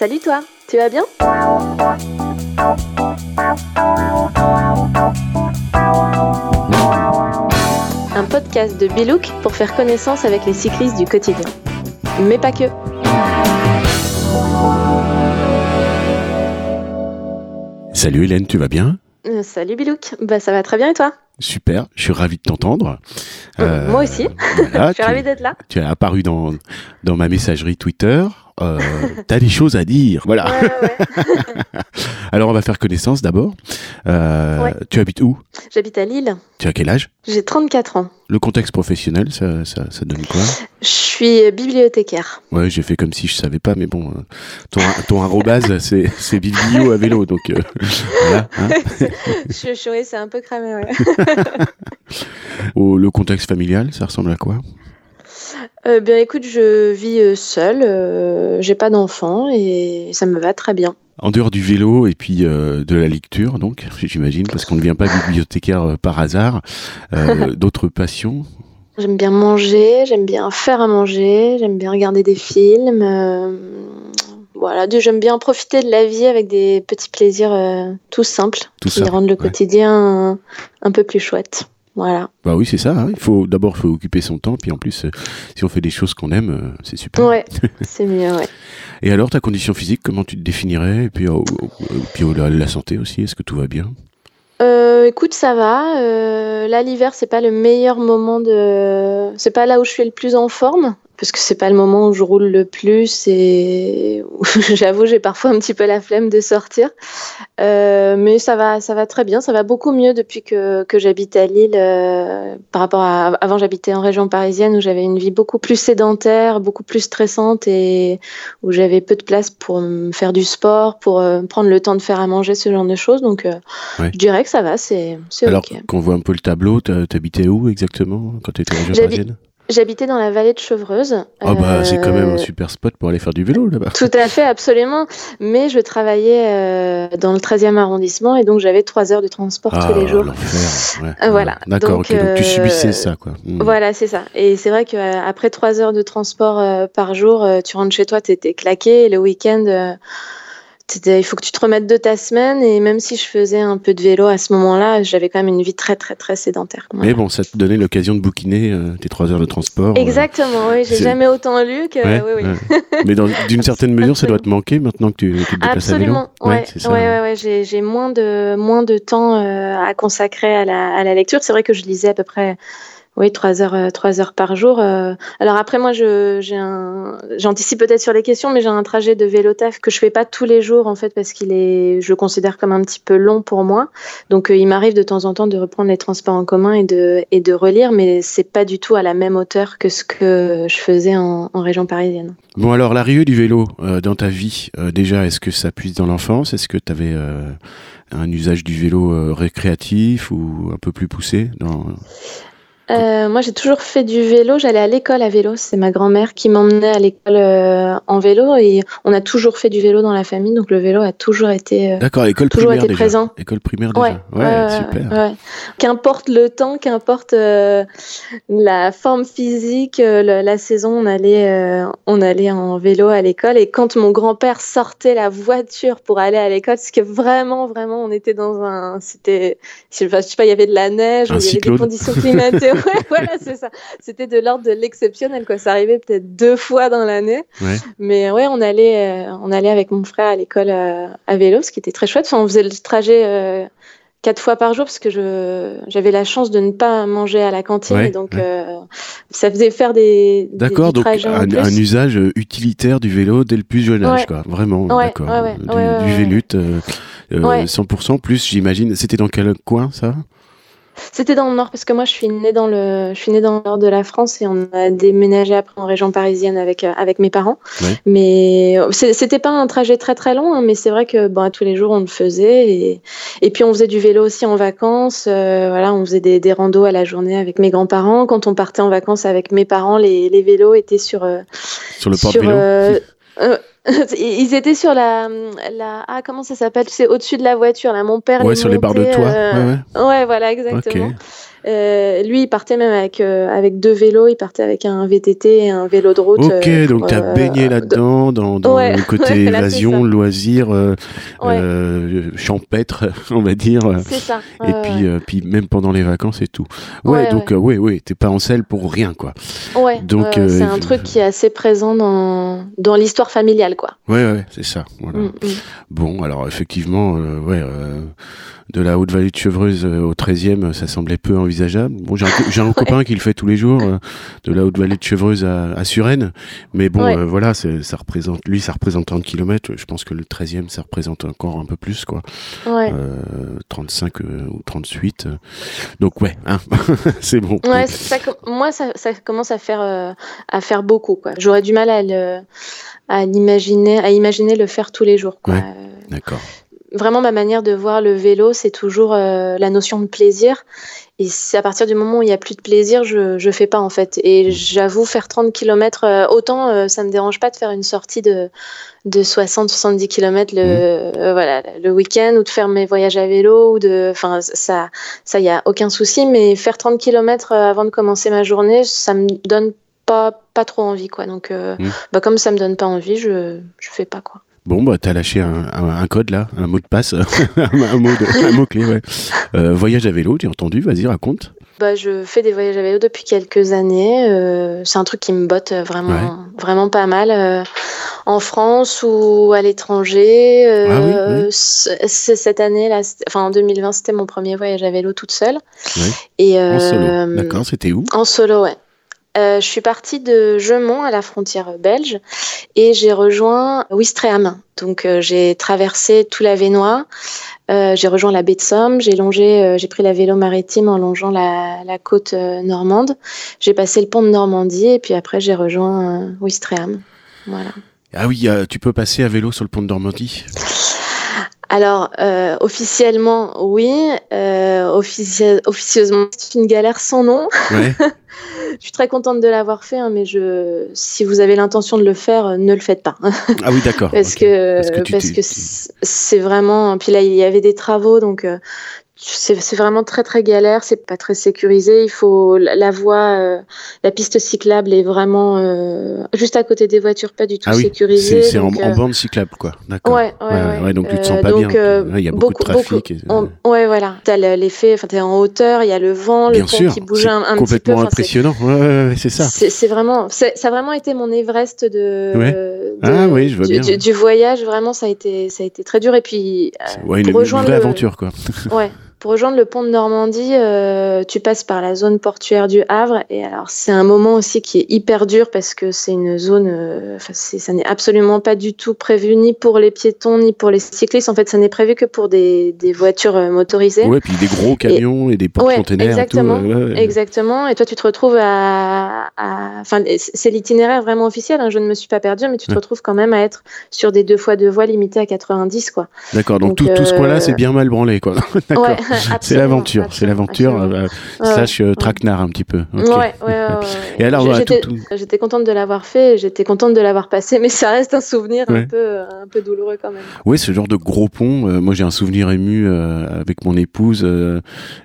Salut toi, tu vas bien Un podcast de Bilouk pour faire connaissance avec les cyclistes du quotidien. Mais pas que. Salut Hélène, tu vas bien? Euh, salut Bilouk, bah ça va très bien et toi? Super, je suis ravi de t'entendre. Euh, moi aussi. voilà, Je suis tu, ravie d'être là. tu as apparu dans, dans ma messagerie Twitter. Euh, T'as des choses à dire, voilà. Ouais, ouais, ouais. Alors on va faire connaissance d'abord. Euh, Ouais. Tu habites où? J'habite à Lille, Tu as quel âge? J'ai 34 ans. Le contexte professionnel, ça, ça, ça donne quoi? Je suis bibliothécaire. Ouais, j'ai fait comme si je savais pas, mais bon, euh, ton, ton arrobase, c'est biblio à vélo, donc euh, voilà. hein. je, je, oui, c'est un peu cramé, ouais. Au- le contexte familial, ça ressemble à quoi? Euh, bien écoute, je vis euh, seule, euh, j'ai pas d'enfant et ça me va très bien. En dehors du vélo et puis euh, de la lecture, donc, j'imagine, parce qu'on ne devient pas bibliothécaire par hasard, d'autres passions? J'aime bien manger, j'aime bien faire à manger, j'aime bien regarder des films. Voilà, j'aime bien profiter de la vie avec des petits plaisirs euh, tout simples Tout qui rendent le ouais. quotidien un, un peu plus chouette. Voilà. Bah oui, c'est ça. hein. Il faut d'abord il faut occuper son temps, puis en plus, euh, si on fait des choses qu'on aime, euh, c'est super. Ouais, c'est mieux, ouais. Et alors, ta condition physique, comment tu te définirais? Et puis, puis la, la santé aussi, est-ce que tout va bien? Euh, écoute, ça va. Euh, là, l'hiver, c'est pas le meilleur moment de. C'est pas là où je suis le plus en forme, parce que c'est pas le moment où je roule le plus et j'avoue, j'ai parfois un petit peu la flemme de sortir. Euh, mais ça va, ça va très bien. Ça va beaucoup mieux depuis que, que j'habite à Lille. euh, par rapport à avant, j'habitais en région parisienne où j'avais une vie beaucoup plus sédentaire, beaucoup plus stressante et où j'avais peu de place pour faire du sport, pour euh, prendre le temps de faire à manger, ce genre de choses. Donc, Ouais. je dirais que ça va, c'est Alors, qu'on voit un peu le tableau, t'habitais où exactement quand tu étais en région parisienne? J'habitais dans la vallée de Chevreuse. Ah bah, c'est quand même Euh, un super spot pour aller faire du vélo là-bas. Tout à fait, absolument. Mais je travaillais euh, dans le 13e arrondissement et donc j'avais trois heures de transport Ah, tous les jours. l'enfer. Ouais. Euh, voilà. D'accord, Donc, ok. Donc tu euh, subissais ça, quoi. Hmm. Voilà, c'est ça. Et c'est vrai qu'après trois heures de transport euh, par jour, euh, tu rentres chez toi, t'étais claqué. Et le week-end, euh, il faut que tu te remettes de ta semaine. Et même si je faisais un peu de vélo à ce moment-là, j'avais quand même une vie très, très, très sédentaire. Voilà. Mais bon, ça te donnait l'occasion de bouquiner euh, tes trois heures de transport. euh, Exactement, oui, j'ai jamais autant lu que. ouais, oui, oui. ouais. Mais d'une certaine mesure, ça doit te manquer maintenant que tu, tu te déplaces à vélo. Absolument, ouais, ouais, ouais, ouais, j'ai, j'ai moins de moins de temps euh, à consacrer à la, à la lecture. C'est vrai que je lisais à peu près, oui, trois heures, euh, trois heures par jour. euh. Alors après, moi, j'anticipe peut-être sur les questions, mais j'ai un trajet de vélo taf que je fais pas tous les jours en fait parce qu'il est, je le considère comme un petit peu long pour moi. Donc euh, il m'arrive de temps en temps de reprendre les transports en commun et de relire, mais c'est pas du tout à la même hauteur que ce que je faisais en, région parisienne. Bon, alors, l'arrivée du vélo dans ta vie, déjà, est-ce que ça puise dans l'enfance? Est-ce que tu avais un usage du vélo récréatif ou un peu plus poussé. Euh, moi, j'ai toujours fait du vélo. J'allais à l'école à vélo. C'est ma grand-mère qui m'emmenait à l'école euh, en vélo et on a toujours fait du vélo dans la famille. Donc le vélo a toujours été, euh, D'accord, école Toujours primaire été déjà. présent. École primaire déjà. ouais, Ouais, ouais, super. ouais. Qu'importe le temps, qu'importe euh, la forme physique, le- la saison, on allait, on allait en vélo à l'école. Et quand mon grand-père sortait la voiture pour aller à l'école, parce que vraiment, vraiment, on était dans un, c'était, je sais pas, il y avait de la neige, il y avait des conditions climatiques. Ouais, voilà, c'est ça. C'était de l'ordre de l'exceptionnel, quoi. Ça arrivait peut-être deux fois dans l'année. Ouais. Mais ouais, on allait, euh, on allait avec mon frère à l'école euh, à vélo, ce qui était très chouette. Enfin, on faisait le trajet euh, quatre fois par jour parce que je, j'avais la chance de ne pas manger à la cantine. Ouais, et donc, ça faisait faire des, des- D'accord, donc un, usage utilitaire du vélo dès le plus jeune âge, quoi. Vraiment, d'accord. du du ouais. vélute, euh, euh, Ouais. 100% plus, j'imagine. C'était dans quel coin, ça? C'était dans le nord parce que moi, je suis née dans le, je suis née dans le nord de la France et on a déménagé après en région parisienne avec euh, avec mes parents. Mais euh, c'était pas un trajet très très long, hein, mais c'est vrai que bon, tous les jours on le faisait et et puis on faisait du vélo aussi en vacances. euh, voilà, on faisait des des randos à la journée avec mes grands-parents. Quand on partait en vacances avec mes parents, les les vélos étaient sur euh, Sur le porte-vélo euh, Ils étaient sur la, la ah comment ça s'appelle? C'est au-dessus de la voiture là. Mon père Ouais, les sur les barres de toit. euh, Ouais, ouais, voilà exactement. Ok. Euh, lui, il partait même avec, euh, avec deux vélos. Il partait avec un VTT et un vélo de route. Ok, donc tu as baigné là-dedans, dans, dans le côté évasion, loisir, champêtre, on va dire. C'est ça. et puis, puis même pendant les vacances et tout. Ouais, donc oui, oui, t'es pas en selle pour rien, quoi. Ouais. Donc c'est un truc qui est assez présent dans, dans l'histoire familiale, quoi. Ouais, ouais, c'est ça. Voilà. Mm, mm. Bon, alors effectivement, ouais de la haute vallée de Chevreuse euh, au 13e, ça semblait peu envisageable. Bon, j'ai un, copain qui le fait tous les jours, euh, de la haute vallée de Chevreuse à, à Suresnes. Mais bon, euh, voilà, ça représente, lui, ça représente 30 km. Je pense que le 13e, ça représente encore un peu plus, quoi. Ouais. 35 ou 38. Donc, ouais, hein, c'est bon. Ouais, ça, moi, ça, ça, commence à faire, à faire beaucoup, quoi. J'aurais du mal à l'imaginer, à imaginer le faire tous les jours, quoi. D'accord vraiment ma manière de voir le vélo, c'est toujours euh, la notion de plaisir. Et c'est à partir du moment où il n'y a plus de plaisir, je ne fais pas en fait. Et mmh. j'avoue, faire 30 km, euh, autant euh, ça ne me dérange pas de faire une sortie de, de 60-70 km le, mmh. voilà, le week-end ou de faire mes voyages à vélo. ou de, Enfin, ça, ça, il n'y a aucun souci. Mais faire 30 km avant de commencer ma journée, ça me donne pas, pas trop envie. Quoi. Donc, mmh. bah, comme ça me donne pas envie, je ne fais pas. quoi. Bon, bah, t'as lâché un, un, code là, un mot de passe, un, mot un mot clé, ouais. Euh, voyage à vélo, tu as entendu Vas-y, raconte. Bah, je fais des voyages à vélo depuis quelques années. Euh, c'est un truc qui me botte vraiment, vraiment pas mal. Euh, en France ou à l'étranger. Ah cette année, là, enfin en 2020, c'était mon premier voyage à vélo toute seule. Et, en solo. D'accord, c'était où? En solo, ouais. Euh, je suis partie de Gemont à la frontière belge et j'ai rejoint Ouistreham. Donc euh, j'ai traversé tout la Vénois, euh, j'ai rejoint la baie de Somme, j'ai longé, j'ai pris la vélo maritime en longeant la, la côte normande. J'ai passé le pont de Normandie et puis après j'ai rejoint Ouistreham. Voilà. Ah oui, tu peux passer à vélo sur le pont de Normandie? Alors, euh, officiellement, oui. Euh, officieusement, c'est une galère sans nom. Ouais. je suis très contente de l'avoir fait, hein, mais je, si vous avez l'intention de le faire, euh, ne le faites pas. ah oui, d'accord. parce, que, parce que c'est vraiment. Puis là, il y avait des travaux, donc euh, c'est vraiment très très galère, c'est pas très sécurisé. Il faut la voie, euh, la piste cyclable est vraiment euh, juste à côté des voitures, pas du tout ah oui, sécurisée. C'est en, en, bande cyclable, quoi. D'accord. Ouais, ouais, ouais, donc tu te sens pas bien. Il y a beaucoup, de trafic. ouais, voilà. T'as l'effet, enfin t'es en hauteur, il y a le vent, le pont qui bouge un, un petit peu. Complètement impressionnant. Ouais, c'est ça. C'est vraiment, ça a vraiment été mon Everest de. de ah oui, je vois du, bien. Du, voyage, vraiment, ça a été, ça a été très dur. Et puis, ouais, une, une vraie aventure, quoi. Ouais. Pour rejoindre le pont de Normandie, euh, tu passes par la zone portuaire du Havre. Et alors, c'est un moment aussi qui est hyper dur parce que c'est une zone, euh, ça n'est absolument pas du tout prévu ni pour les piétons ni pour les cyclistes. En fait, ça n'est prévu que pour des, des voitures euh, motorisées. Ouais, puis des gros camions et, des porte-containers. exactement, et tout. exactement. Et toi, tu te retrouves à, enfin, c'est l'itinéraire vraiment officiel. Hein, je ne me suis pas perdue, mais tu te retrouves quand même à être sur des deux fois deux voies limitées à 90, quoi. D'accord. Donc, tout, tout, ce coin-là, c'est bien mal branlé, quoi. D'accord. C'est l'aventure, c'est l'aventure euh, slash euh, traquenard un petit peu. Ouais, ouais, ouais, Et alors, j'étais contente de l'avoir fait, j'étais contente de l'avoir passé, mais ça reste un souvenir un peu, un peu douloureux quand même. Oui, ce genre de gros pont. Euh, moi, j'ai un souvenir ému avec mon épouse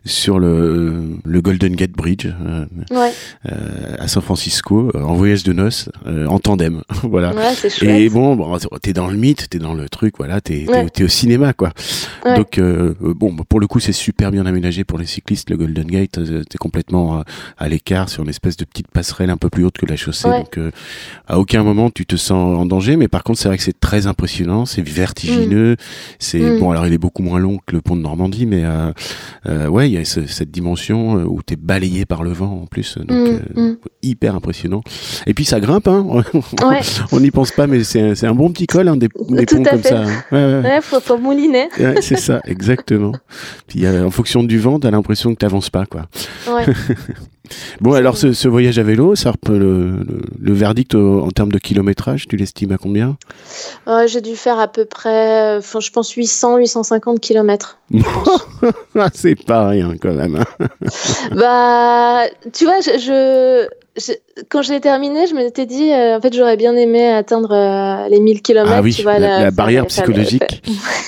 sur le, le Golden Gate Bridge à San Francisco en voyage de noces en tandem. voilà. Et bon, bon t'es dans le mythe, t'es dans le truc, voilà, t'es es, au cinéma, quoi. Donc, bon, pour le coup, c'est super bien aménagé pour les cyclistes. Le Golden Gate, euh, t'es complètement euh, à l'écart sur une espèce de petite passerelle un peu plus haute que la chaussée. Donc, euh, à aucun moment tu te sens en danger. Mais par contre, c'est vrai que c'est très impressionnant, c'est vertigineux. Mm. C'est mm. bon. Alors, il est beaucoup moins long que le pont de Normandie, mais ouais, il y a cette dimension où t'es balayé par le vent en plus. Donc, mm, hyper impressionnant. Et puis ça grimpe, hein. on n'y pense pas, mais c'est un, bon petit col, hein, des, des ponts comme ça. Hein. Ouais, ouais. faut, faut mouliner. c'est ça, exactement. Puis en fonction du vent, t'as l'impression que t'avances pas, quoi. Ouais. bon, alors ce, voyage à vélo, ça le, le, verdict en termes de kilométrage, tu l'estimes à combien? Euh, J'ai dû faire à peu près, je pense 800, 850 kilomètres. Ah, c'est pas rien quand même. Hein. bah, tu vois, je, quand je l'ai terminé, je m'étais dit, euh, en fait, j'aurais bien aimé atteindre euh, les 1000 km. Ah oui, tu vois, la, barrière psychologique.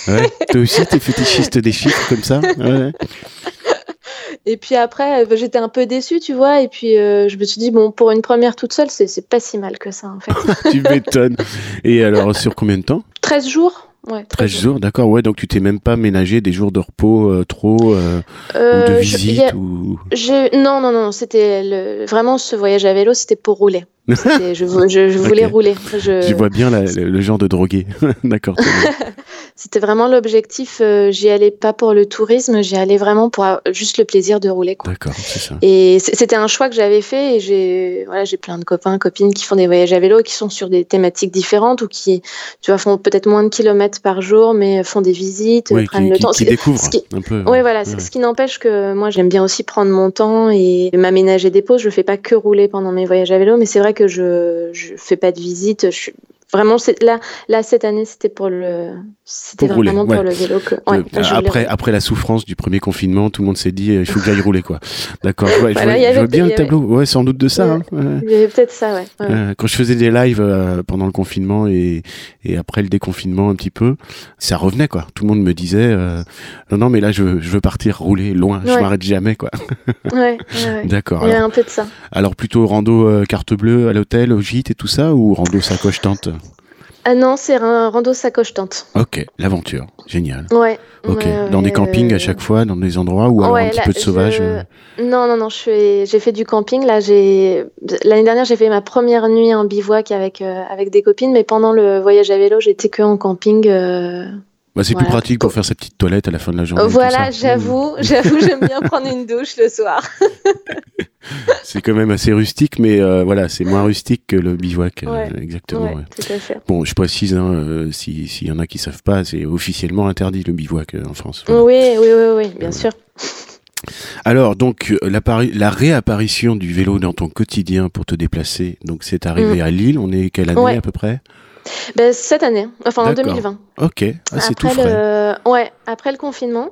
ouais. Toi aussi, t'es fétichiste des chiffres comme ça? Ouais. Et puis après, bah, j'étais un peu déçue, tu vois. Et puis je me suis dit, bon, pour une première toute seule, c'est pas si mal que ça, en fait. tu m'étonnes. Et alors, sur combien de temps? 13 jours. Ouais, 13 jours, d'accord, ouais, donc tu t'es même pas ménagé des jours de repos euh, trop euh, ou de euh, visite ou... Non, non, non, c'était vraiment ce voyage à vélo, c'était pour rouler. Je, je, voulais rouler. Je... vois bien le genre de drogué. D'accord. C'était vraiment l'objectif. Euh, j'y allais pas pour le tourisme, j'y allais vraiment pour juste le plaisir de rouler. D'accord, c'est ça. Et c'était un choix que j'avais fait et j'ai voilà, j'ai plein de copains, copines qui font des voyages à vélo, qui sont sur des thématiques différentes ou qui, tu vois, font peut-être moins de kilomètres par jour, mais font des visites, prennent le temps. Qui découvrent un peu. Oui, voilà. Ce qui n'empêche que moi, j'aime bien aussi prendre mon temps et m'aménager des pauses. Je fais pas que rouler pendant mes voyages à vélo, mais c'est vrai que je je fais pas de visite. Vraiment, là, là, cette année, c'était pour le, c'était vraiment pour le vélo que. Ouais, après, après la souffrance du premier confinement, tout le monde s'est dit, il faut que j'aille rouler, quoi. D'accord. je, vois, bien le tableau. Ouais, sans doute de ça. Hein. Il y avait peut-être ça, ouais. Euh, quand je faisais des lives euh, pendant le confinement et, et après le déconfinement un petit peu, ça revenait, quoi. Tout le monde me disait, euh, non, non, mais là, je, je veux partir rouler loin. Je m'arrête jamais, quoi. ouais. D'accord. Il y a un peu de ça. Alors plutôt rando carte bleue à l'hôtel, au gîte et tout ça, ou rando sacoche tente ah non, c'est un rando sacoche tente. Ok, l'aventure, génial. Ouais. Ok, dans des campings à chaque fois, dans des endroits où alors un petit peu de sauvage. Euh non, non, non, j'ai fait du camping. Là, j'ai l'année dernière, j'ai fait ma première nuit en bivouac avec euh, avec des copines, mais pendant le voyage à vélo, j'étais que en camping. Euh, bah, c'est plus pratique pour faire sa petite toilette à la fin de la journée. Voilà, j'avoue, j'avoue, j'aime bien prendre une douche le soir. c'est quand même assez rustique, mais euh, voilà, c'est moins rustique que le bivouac, euh, exactement. Tout à fait. Bon, je précise, hein, euh, s'il y en a qui savent pas, c'est officiellement interdit le bivouac en France. Oui, oui, oui, oui, bien sûr. Alors, donc, la, réapparition du vélo dans ton quotidien pour te déplacer, donc c'est arrivé mm. à Lille, on est quelle année à peu près? Ben, Cette année, enfin en 2020. Ok, ah, c'est tout frais. Ouais, après le confinement.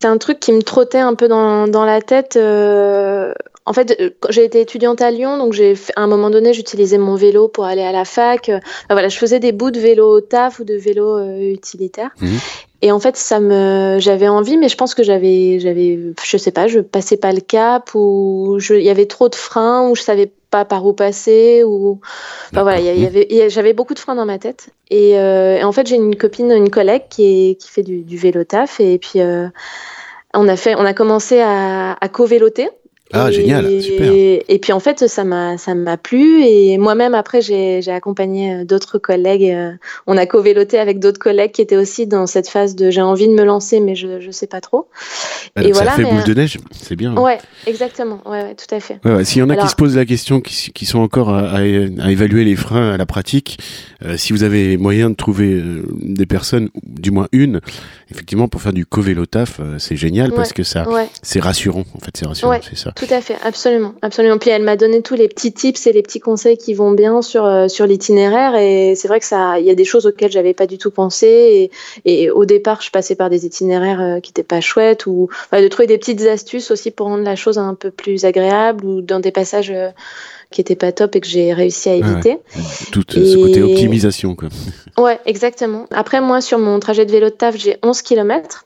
C'est un truc qui me trottait un peu dans, dans la tête. Euh, en fait, euh, j'ai été étudiante à Lyon, donc j'ai à un moment donné, j'utilisais mon vélo pour aller à la fac. voilà, je faisais des bouts de vélo taf ou de vélo euh, utilitaire. Mmh. Et en fait, ça me, j'avais envie, mais je pense que j'avais, j'avais, je sais pas, je passais pas le cap ou il y avait trop de freins ou je savais pas par où passer ou, enfin voilà, y avait, j'avais beaucoup de freins dans ma tête. Et, euh, en fait, j'ai une copine, une collègue qui est, qui fait du, du vélo taf et puis euh, on a fait, on a commencé à, à co-véloter. Ah, génial, super. Et puis en fait, ça m'a ça m'a plu et moi-même après j'ai accompagné euh, d'autres collègues. Euh, on a co-véloté avec d'autres collègues qui étaient aussi dans cette phase de j'ai envie de me lancer mais je je sais pas trop. Ah, et voilà, ça fait boule de neige, c'est bien. Ouais, exactement. Ouais, ouais tout à fait. Ouais, S'il y en a qui se posent la question, qui, qui sont encore à, à, évaluer les freins à la pratique, euh, si vous avez moyen de trouver des personnes, du moins une, effectivement pour faire du co-vélo taf, c'est génial parce que ça c'est rassurant en fait, c'est rassurant, c'est ça. Tout à fait, absolument, absolument. Puis elle m'a donné tous les petits tips et les petits conseils qui vont bien sur euh, sur l'itinéraire et c'est vrai que ça, il y a des choses auxquelles j'avais pas du tout pensé et, et, au départ je passais par des itinéraires euh, qui étaient pas chouettes ou de trouver des petites astuces aussi pour rendre la chose un peu plus agréable ou dans des passages euh, qui étaient pas top et que j'ai réussi à éviter. Tout ce côté optimisation quoi. Ouais, exactement. Après moi sur mon trajet de vélo de taf, j'ai 11 km.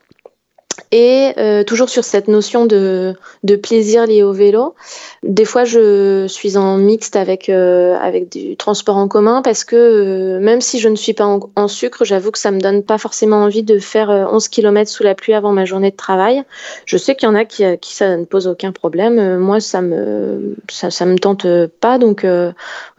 Et euh, toujours sur cette notion de, de, plaisir lié au vélo, des fois je suis en mixte avec, euh, avec du transport en commun parce que euh, même si je ne suis pas en, sucre, j'avoue que ça me donne pas forcément envie de faire 11 km sous la pluie avant ma journée de travail. Je sais qu'il y en a qui, qui ça ne pose aucun problème. Moi, ça me, ça, ça me tente pas. Donc,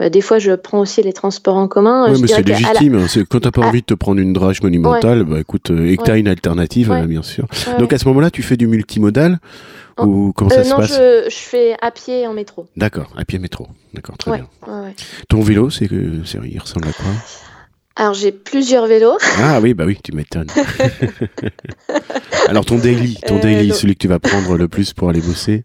des fois, je prends aussi les transports en commun. Oui, mais c'est légitime. Hein. Quand tu n'as pas envie de te prendre une drage monumentale, bah, écoute, et que tu as une alternative, bien sûr. Donc à ce moment-là, tu fais du multimodal ou comment ça euh, se passe je, je fais à pied en métro. D'accord, à pied métro. D'accord, très bien. Ton vélo, c'est que il ressemble à quoi alors j'ai plusieurs vélos. Ah oui, bah oui, tu m'étonnes. Alors ton daily, ton euh, daily, celui que tu vas prendre le plus pour aller bosser.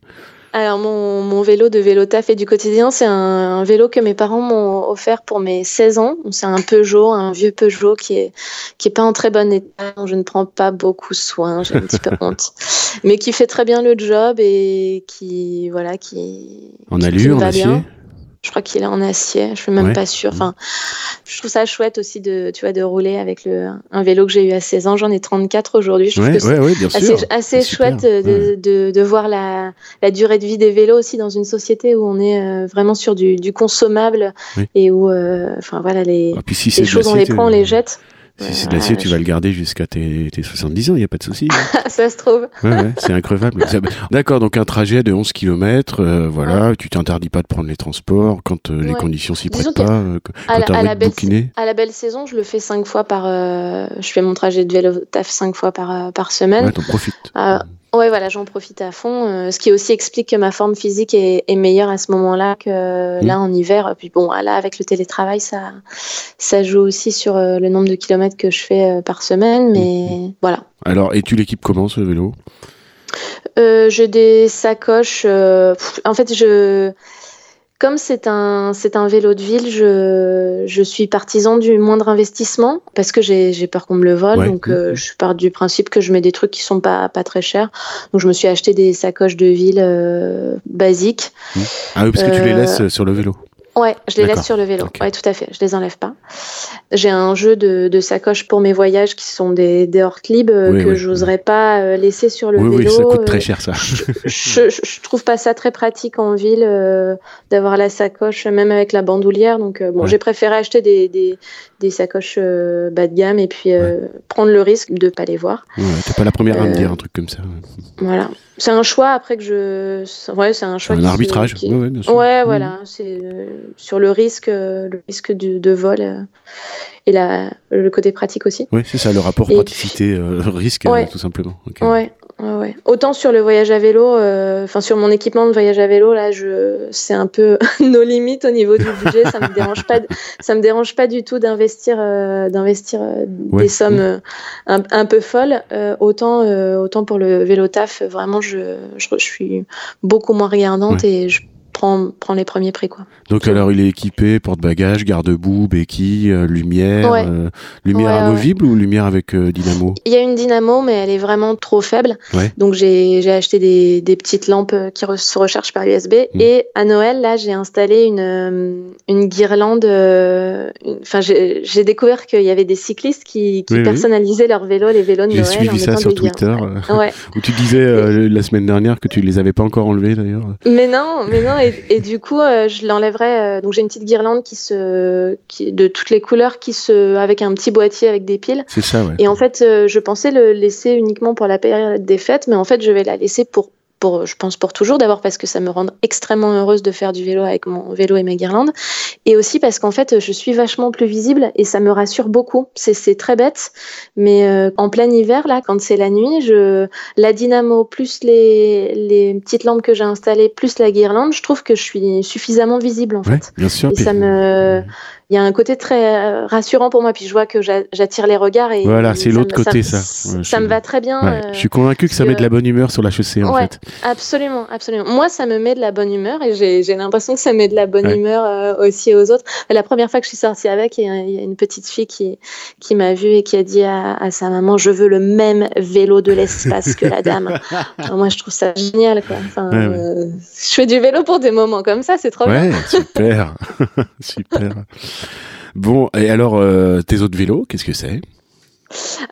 Alors mon, mon, vélo de vélo taf et du quotidien, c'est un, vélo que mes parents m'ont offert pour mes 16 ans. C'est un Peugeot, un vieux Peugeot qui est qui est pas en très bon état, dont je ne prends pas beaucoup soin, j'ai un petit peu honte, mais qui fait très bien le job et qui voilà qui en allure, en acier. Je crois qu'il est en acier. Je suis même pas sûre. Enfin, je trouve ça chouette aussi de, tu vois, de rouler avec le, un vélo que j'ai eu à 16 ans. J'en ai 34 aujourd'hui. Je trouve que c'est assez, chouette de, de, de, voir la, la, durée de vie des vélos aussi dans une société où on est euh, vraiment sur du, du consommable et où, euh, enfin voilà, les, ah, les choses on les prend, on les jette. Si c'est de l'acier, tu vas le garder jusqu'à tes, tes 70 ans, il n'y a pas de souci. Hein. ça se trouve. Ouais, ouais, c'est increvable. D'accord, donc un trajet de 11 km, euh, voilà, tu t'interdis pas de prendre les transports quand euh, les conditions s'y prêtent pas. Euh, à, la, à, la belle, à, la belle, saison, je le fais 5 fois par. je fais mon trajet de vélo taf 5 fois par, par semaine. Ouais, t'en profites. Ouais, voilà, j'en profite à fond. Euh, ce qui aussi explique que ma forme physique est, meilleure à ce moment-là que là en hiver. Puis bon, là, avec le télétravail, ça, ça joue aussi sur euh, le nombre de kilomètres que je fais euh, par semaine. Mais voilà. Alors, et tu l'équipes comment ce vélo? J'ai des sacoches. en fait, je comme c'est un, c'est un vélo de ville, je, je suis partisan du moindre investissement parce que j'ai, j'ai peur qu'on me le vole. donc, euh, je pars du principe que je mets des trucs qui sont pas, pas très chers. Donc, je me suis acheté des sacoches de ville euh, basiques. Ah oui, parce que tu les laisses euh, sur le vélo. Ouais, je les laisse sur le vélo. Ouais, tout à fait. Je les enlève pas. J'ai un jeu de, de sacoches pour mes voyages qui sont des, des Hortlib euh, que je n'oserais pas euh, laisser sur le vélo. Oui, ça coûte très cher ça. je, je, trouve pas ça très pratique en ville euh, d'avoir la sacoche, même avec la bandoulière. Donc bon, j'ai préféré acheter des, des, des sacoches bas de gamme et puis prendre le risque de pas les voir. Ouais, t'es pas la première à me dire un truc comme ça. Voilà. C'est un choix après que je. Ouais, c'est un choix. Un arbitrage. Ouais, bien sûr. ouais, voilà. C'est sur le risque, euh, le risque de, vol euh, et la, le côté pratique aussi. Oui, c'est ça, le rapport praticité-risque, euh, tout simplement. Ouais, ouais, Autant sur le voyage à vélo, enfin sur mon équipement de voyage à vélo, là, je, c'est un peu nos limites au niveau du budget. ça me dérange pas, ça me dérange pas du tout d'investir, d'investir des sommes un, un, peu folles. autant, autant pour le vélo taf, vraiment, je, je, suis beaucoup moins regardante et je prend, les premiers prix. Quoi. Donc alors il est équipé, porte-bagages, garde-boue, béquille, euh, lumière, euh, lumière amovible ou lumière avec euh, dynamo Il y a une dynamo mais elle est vraiment trop faible. Donc j'ai acheté des, des, petites lampes qui se rechargent par USB hmm. et à Noël là j'ai installé une, une guirlande. Enfin j'ai découvert qu'il y avait des cyclistes qui, qui personnalisaient leurs vélos, les vélos de Noël. J'ai suivi ça sur Twitter où tu disais la semaine dernière que tu les avais pas encore enlevés d'ailleurs. Mais non, mais non et, du coup, euh, je l'enlèverai. Euh, donc j'ai une petite guirlande qui se, qui, de toutes les couleurs, qui se, avec un petit boîtier avec des piles. C'est ça, ouais. Et en fait, euh, je pensais le laisser uniquement pour la période des fêtes, mais en fait, je vais la laisser pour pour, je pense pour toujours, d'abord parce que ça me rend extrêmement heureuse de faire du vélo avec mon vélo et mes guirlandes, et aussi parce qu'en fait je suis vachement plus visible et ça me rassure beaucoup. C'est très bête, mais euh, en plein hiver là, quand c'est la nuit, je la dynamo plus les, les petites lampes que j'ai installées plus la guirlande, je trouve que je suis suffisamment visible en fait. Bien sûr. Et ça me il y a un côté très euh, rassurant pour moi. Puis je vois que j'attire les regards et voilà, c'est l'autre côté ça. Ça, me va très bien. Euh, je suis convaincu que ça met de la bonne humeur sur la chaussée en fait. Absolument, absolument. Moi, ça me met de la bonne humeur et j'ai l'impression que ça met de la bonne humeur euh, aussi aux autres. La première fois que je suis sortie avec, il y, a une petite fille qui qui m'a vue et qui a dit à, sa maman "Je veux le même vélo de l'espace que la dame." moi, je trouve ça génial. Quoi. Enfin, je fais du vélo pour des moments comme ça, c'est trop bien. super, super. Bon, et alors, euh, tes autres vélos, qu'est-ce que c'est?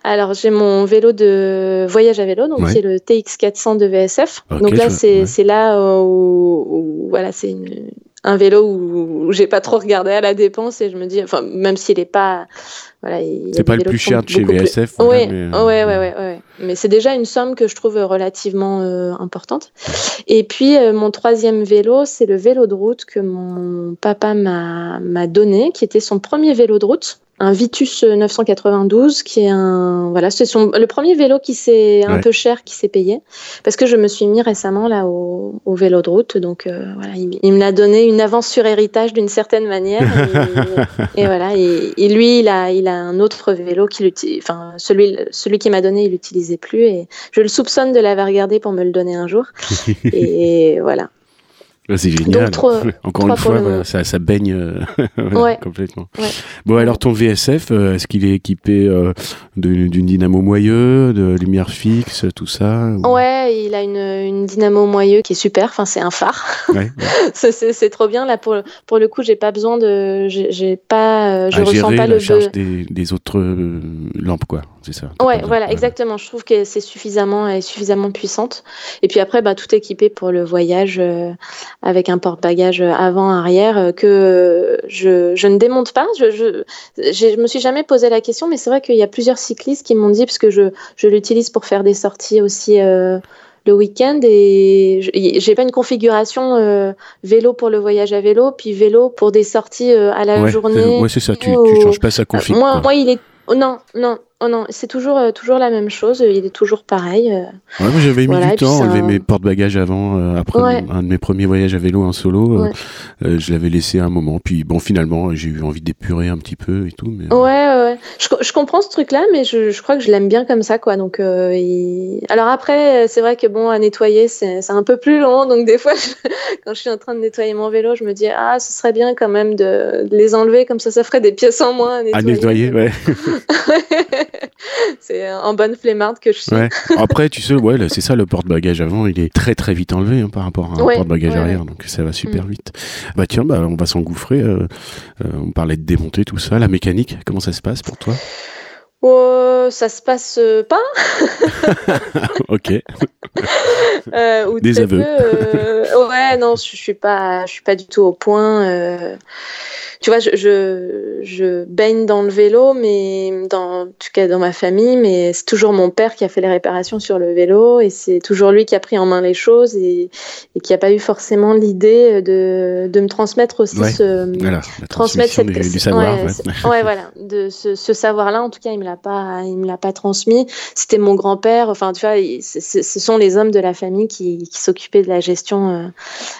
Alors j'ai mon vélo de voyage à vélo, donc c'est le TX400 de VSF. donc là c'est là où, voilà c'est un vélo où, j'ai pas trop regardé à la dépense et je me dis enfin même s'il est pas voilà c'est pas le plus cher de chez VSF. Oui, mais, euh, ouais, ouais, ouais, mais c'est déjà une somme que je trouve relativement euh, importante. Et puis mon troisième vélo c'est le vélo de route que mon papa m'a donné, qui était son premier vélo de route un Vitus 992 qui est un voilà c'est le premier vélo qui s'est un peu cher qui s'est payé. Parce que je me suis mis récemment là au, vélo de route. Donc euh, voilà il, me l'a donné une avance sur héritage d'une certaine manière. Et, voilà et, lui il a il a un autre vélo qui enfin celui celui qui m'a donné il l'utilisait plus. Et je le soupçonne de l'avoir gardé pour me le donner un jour. Et voilà c'est génial. Encore une fois, ça, ça, baigne euh, complètement. Bon, alors ton VSF, euh, est-ce qu'il est équipé euh, d'une dynamo moyeu, de lumière fixe, tout ça Ouais, il a une, une, dynamo moyeu qui est super. Enfin, c'est un phare. Ouais, c'est trop bien. Là, pour, pour le coup, j'ai pas besoin de. J'ai pas. Je ressens pas la le. charge des, des, autres lampes, quoi. C'est ça. Ouais, voilà, exactement. Je trouve que c'est suffisamment, suffisamment puissante. Et puis après, bah, tout équipé pour le voyage avec un porte-bagages avant-arrière euh, que je, je, ne démonte pas. Je, je, je, me suis jamais posé la question, mais c'est vrai qu'il y a plusieurs cyclistes qui m'ont dit, parce que je, je l'utilise pour faire des sorties aussi euh, le week-end et j'ai pas une configuration euh, vélo pour le voyage à vélo, puis vélo pour des sorties à la journée. Ouais, c'est ça, tu, tu changes pas sa configuration. moi, moi, il est. Non, non, Oh non, c'est toujours, euh, toujours la même chose, il est toujours pareil. Euh. Ouais, moi j'avais mis du temps à enlever mes porte-bagages avant, euh, après un de mes premiers voyages à vélo en solo, je l'avais laissé un moment, puis bon finalement j'ai eu envie d'épurer un petit peu et tout. Mais, ouais, ouais, Je, je, comprends ce truc-là, mais je, je, crois que je l'aime bien comme ça, quoi. Donc, alors après, c'est vrai que bon, à nettoyer, c'est un peu plus long, donc des fois, quand je suis en train de nettoyer mon vélo, je me dis, ah, ce serait bien quand même de, de les enlever, comme ça, ça ferait des pièces en moins à nettoyer. À nettoyer, ouais. c'est en bonne flemmarde que je suis. Après, tu sais, ouais, c'est ça, le porte-bagages avant, il est très très vite enlevé hein, par rapport à un porte-bagages arrière, donc ça va super mm. vite. Bah tiens, bah, on va s'engouffrer. Euh, euh, on parlait de démonter tout ça, la mécanique, comment ça se passe pour toi? Oh, ça se passe euh, pas. ok. euh, Des aveux. Ouais, non, je, je suis pas, je suis pas du tout au point tu vois, je, je, je, baigne dans le vélo, mais dans, en tout cas dans ma famille, mais c'est toujours mon père qui a fait les réparations sur le vélo et c'est toujours lui qui a pris en main les choses et, et qui n'a pas eu forcément l'idée de, de, me transmettre aussi ce, transmettre cette, du, savoir. Ouais, voilà, de ce, ce savoir-là, en tout cas, il me l'a pas, il me l'a pas transmis. C'était mon grand-père. Enfin, tu vois, ce sont les hommes de la famille qui, qui s'occupaient de la gestion euh,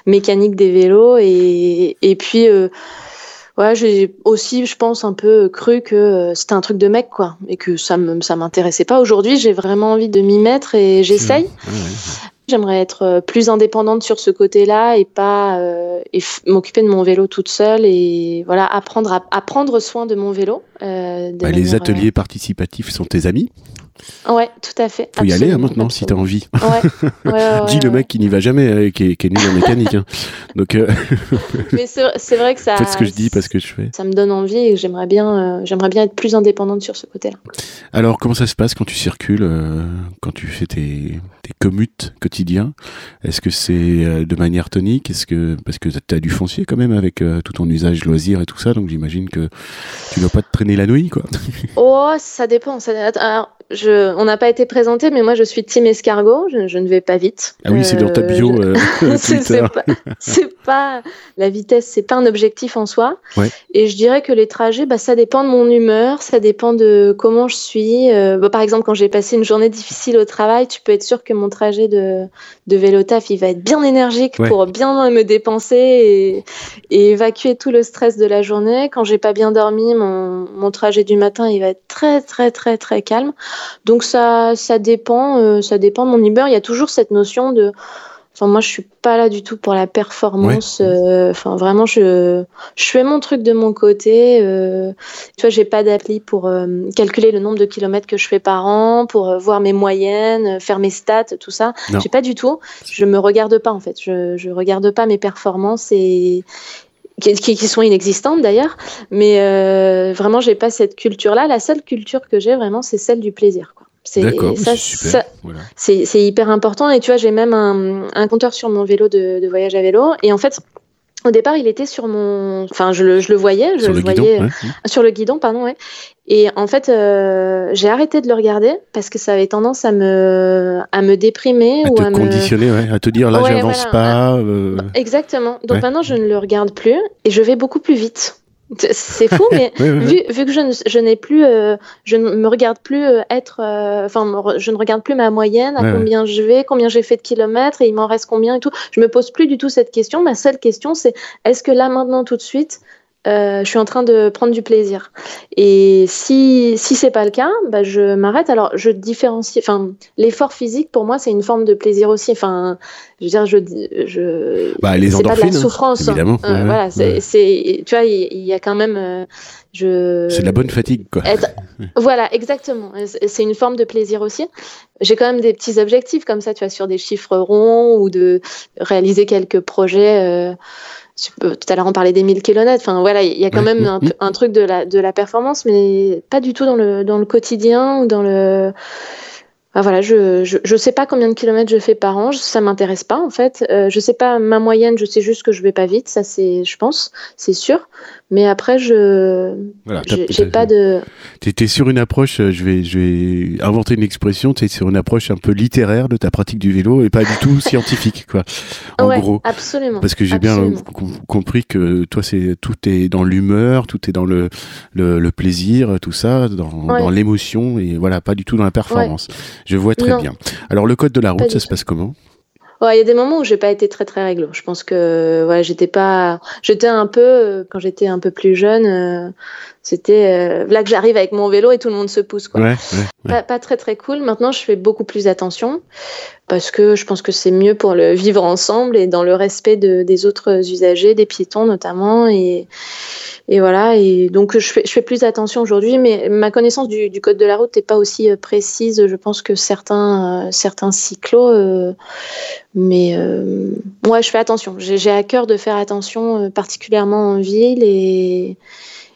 mécanique des vélos et, et puis. Euh, ouais, j'ai aussi, je pense, un peu cru que euh, c'était un truc de mec, quoi, et que ça me, ça m'intéressait pas. Aujourd'hui, j'ai vraiment envie de m'y mettre et j'essaye. J'aimerais être euh, plus indépendante sur ce côté-là et pas euh, m'occuper de mon vélo toute seule et voilà apprendre à, prendre soin de mon vélo. Euh, bah, les ateliers participatifs sont tes amis Ouais, tout à fait. Faut y aller hein, maintenant si t'as envie. Ouais. Dis le mec qui n'y va jamais, euh, qui, est, qui est nul en mécanique. Hein. Donc. Euh... Mais c'est vrai que ça. Faites ce que je dis, parce que je fais. Ça me donne envie et j'aimerais bien, euh, j'aimerais bien être plus indépendante sur ce côté-là. Alors, comment ça se passe quand tu circules, euh, quand tu fais tes, tes commutes quotidiens? Est-ce que c'est de manière tonique? Est-ce que parce que tu as du foncier quand même avec tout ton usage loisir et tout ça, donc j'imagine que tu dois pas te traîner la nuit, quoi. Oh, ça dépend. Ça... Alors, je, on n'a pas été présenté, mais moi je suis team escargot. Je, ne vais pas vite. Ah oui, c'est dans ta euh, bio. Euh, c'est pas, pas, la vitesse, c'est pas un objectif en soi. Ouais. Et je dirais que les trajets, bah, ça dépend de mon humeur, ça dépend de comment je suis. Euh, bah, par exemple, quand j'ai passé une journée difficile au travail, tu peux être sûr que mon trajet de, de vélo taf, il va être bien énergique pour bien me dépenser et, et, évacuer tout le stress de la journée. Quand j'ai pas bien dormi, mon, mon trajet du matin, il va être très très très très calme. Donc ça, ça dépend, euh, ça dépend de mon humeur. Il y a toujours cette notion de, enfin moi je suis pas là du tout pour la performance. Euh, enfin vraiment je, je fais mon truc de mon côté. Euh, tu vois j'ai pas d'appli pour calculer le nombre de kilomètres que je fais par an, pour voir mes moyennes, faire mes stats, tout ça. J'ai pas du tout. Je me regarde pas en fait. Je, je regarde pas mes performances et qui, qui, sont inexistantes d'ailleurs, mais euh, vraiment j'ai pas cette culture-là. La seule culture que j'ai vraiment, c'est celle du plaisir. C'est ça, c'est hyper important. Et tu vois, j'ai même un, un, compteur sur mon vélo de, de, voyage à vélo. Et en fait, au départ, il était sur mon, enfin, je le, je le voyais, je sur le, voyais guidon, sur le guidon, pardon, ouais. Et en fait, euh, j'ai arrêté de le regarder parce que ça avait tendance à me, à me déprimer à ou te à conditionner, me... ouais, à te dire là, ouais, j'avance pas. Euh... Exactement. Donc maintenant, je ne le regarde plus et je vais beaucoup plus vite. C'est fou, mais vu, vu, que je, je n'ai plus, euh, je ne me regarde plus être, euh, enfin, je ne regarde plus ma moyenne, à combien je vais, combien j'ai fait de kilomètres et il m'en reste combien et tout. Je me pose plus du tout cette question. Ma seule question, c'est est-ce que là, maintenant, tout de suite, je suis en train de prendre du plaisir. Et si si c'est pas le cas, bah, je m'arrête. Alors je différencie. Enfin, l'effort physique pour moi c'est une forme de plaisir aussi. Enfin, je veux dire, je je. Bah, les c'est pas de la endorphines, hein, souffrance. évidemment. Euh, Ouais, voilà, ouais. c'est, tu vois, il y, a quand même. euh, je. C'est de la bonne fatigue, quoi. être- Voilà, exactement. C'est c'est une forme de plaisir aussi. J'ai quand même des petits objectifs comme ça, tu vois, sur des chiffres ronds ou de réaliser quelques projets. Tout à l'heure, on parlait des 1000 km. Enfin, voilà, il y a quand Ouais, même un, mhm. un truc de la, de la performance, mais pas du tout dans le, dans le quotidien ou dans le. Ah, voilà, je, je je sais pas combien de kilomètres je fais par an, ça m'intéresse pas en fait. Euh, je sais pas ma moyenne, je sais juste que je vais pas vite, ça c'est, je pense, c'est sûr. Mais après, je Voilà, j'ai pas de. T'es sur une approche, euh, je vais, je vais inventer une expression, t'es sur une approche un peu littéraire de ta pratique du vélo et pas du tout scientifique, quoi. En ouais, gros. absolument. Parce que j'ai bien compris que toi, c'est tout est dans l'humeur, tout est dans le, le, le plaisir, tout ça, dans, Ouais. dans l'émotion et voilà, pas du tout dans la performance. Je vois très Non. bien. Alors le code de la route, ça se passe comment? Ouais, il y a des moments où j'ai pas été très très réglo. Je pense que ouais, j'étais pas, j'étais un peu euh, quand j'étais un peu plus jeune, euh, c'était euh, là que j'arrive avec mon vélo et tout le monde se pousse quoi. Ouais, ouais, ouais. Pas, pas très très cool. Maintenant, je fais beaucoup plus attention parce que je pense que c'est mieux pour le vivre ensemble et dans le respect de, des autres usagers, des piétons notamment. Et, et voilà. Et donc, je fais, je fais plus attention aujourd'hui, mais ma connaissance du, du code de la route n'est pas aussi euh, précise, je pense, que certains, euh, certains cyclos. euh, mais ouais, je fais attention. J'ai à cœur de faire attention, particulièrement en ville et.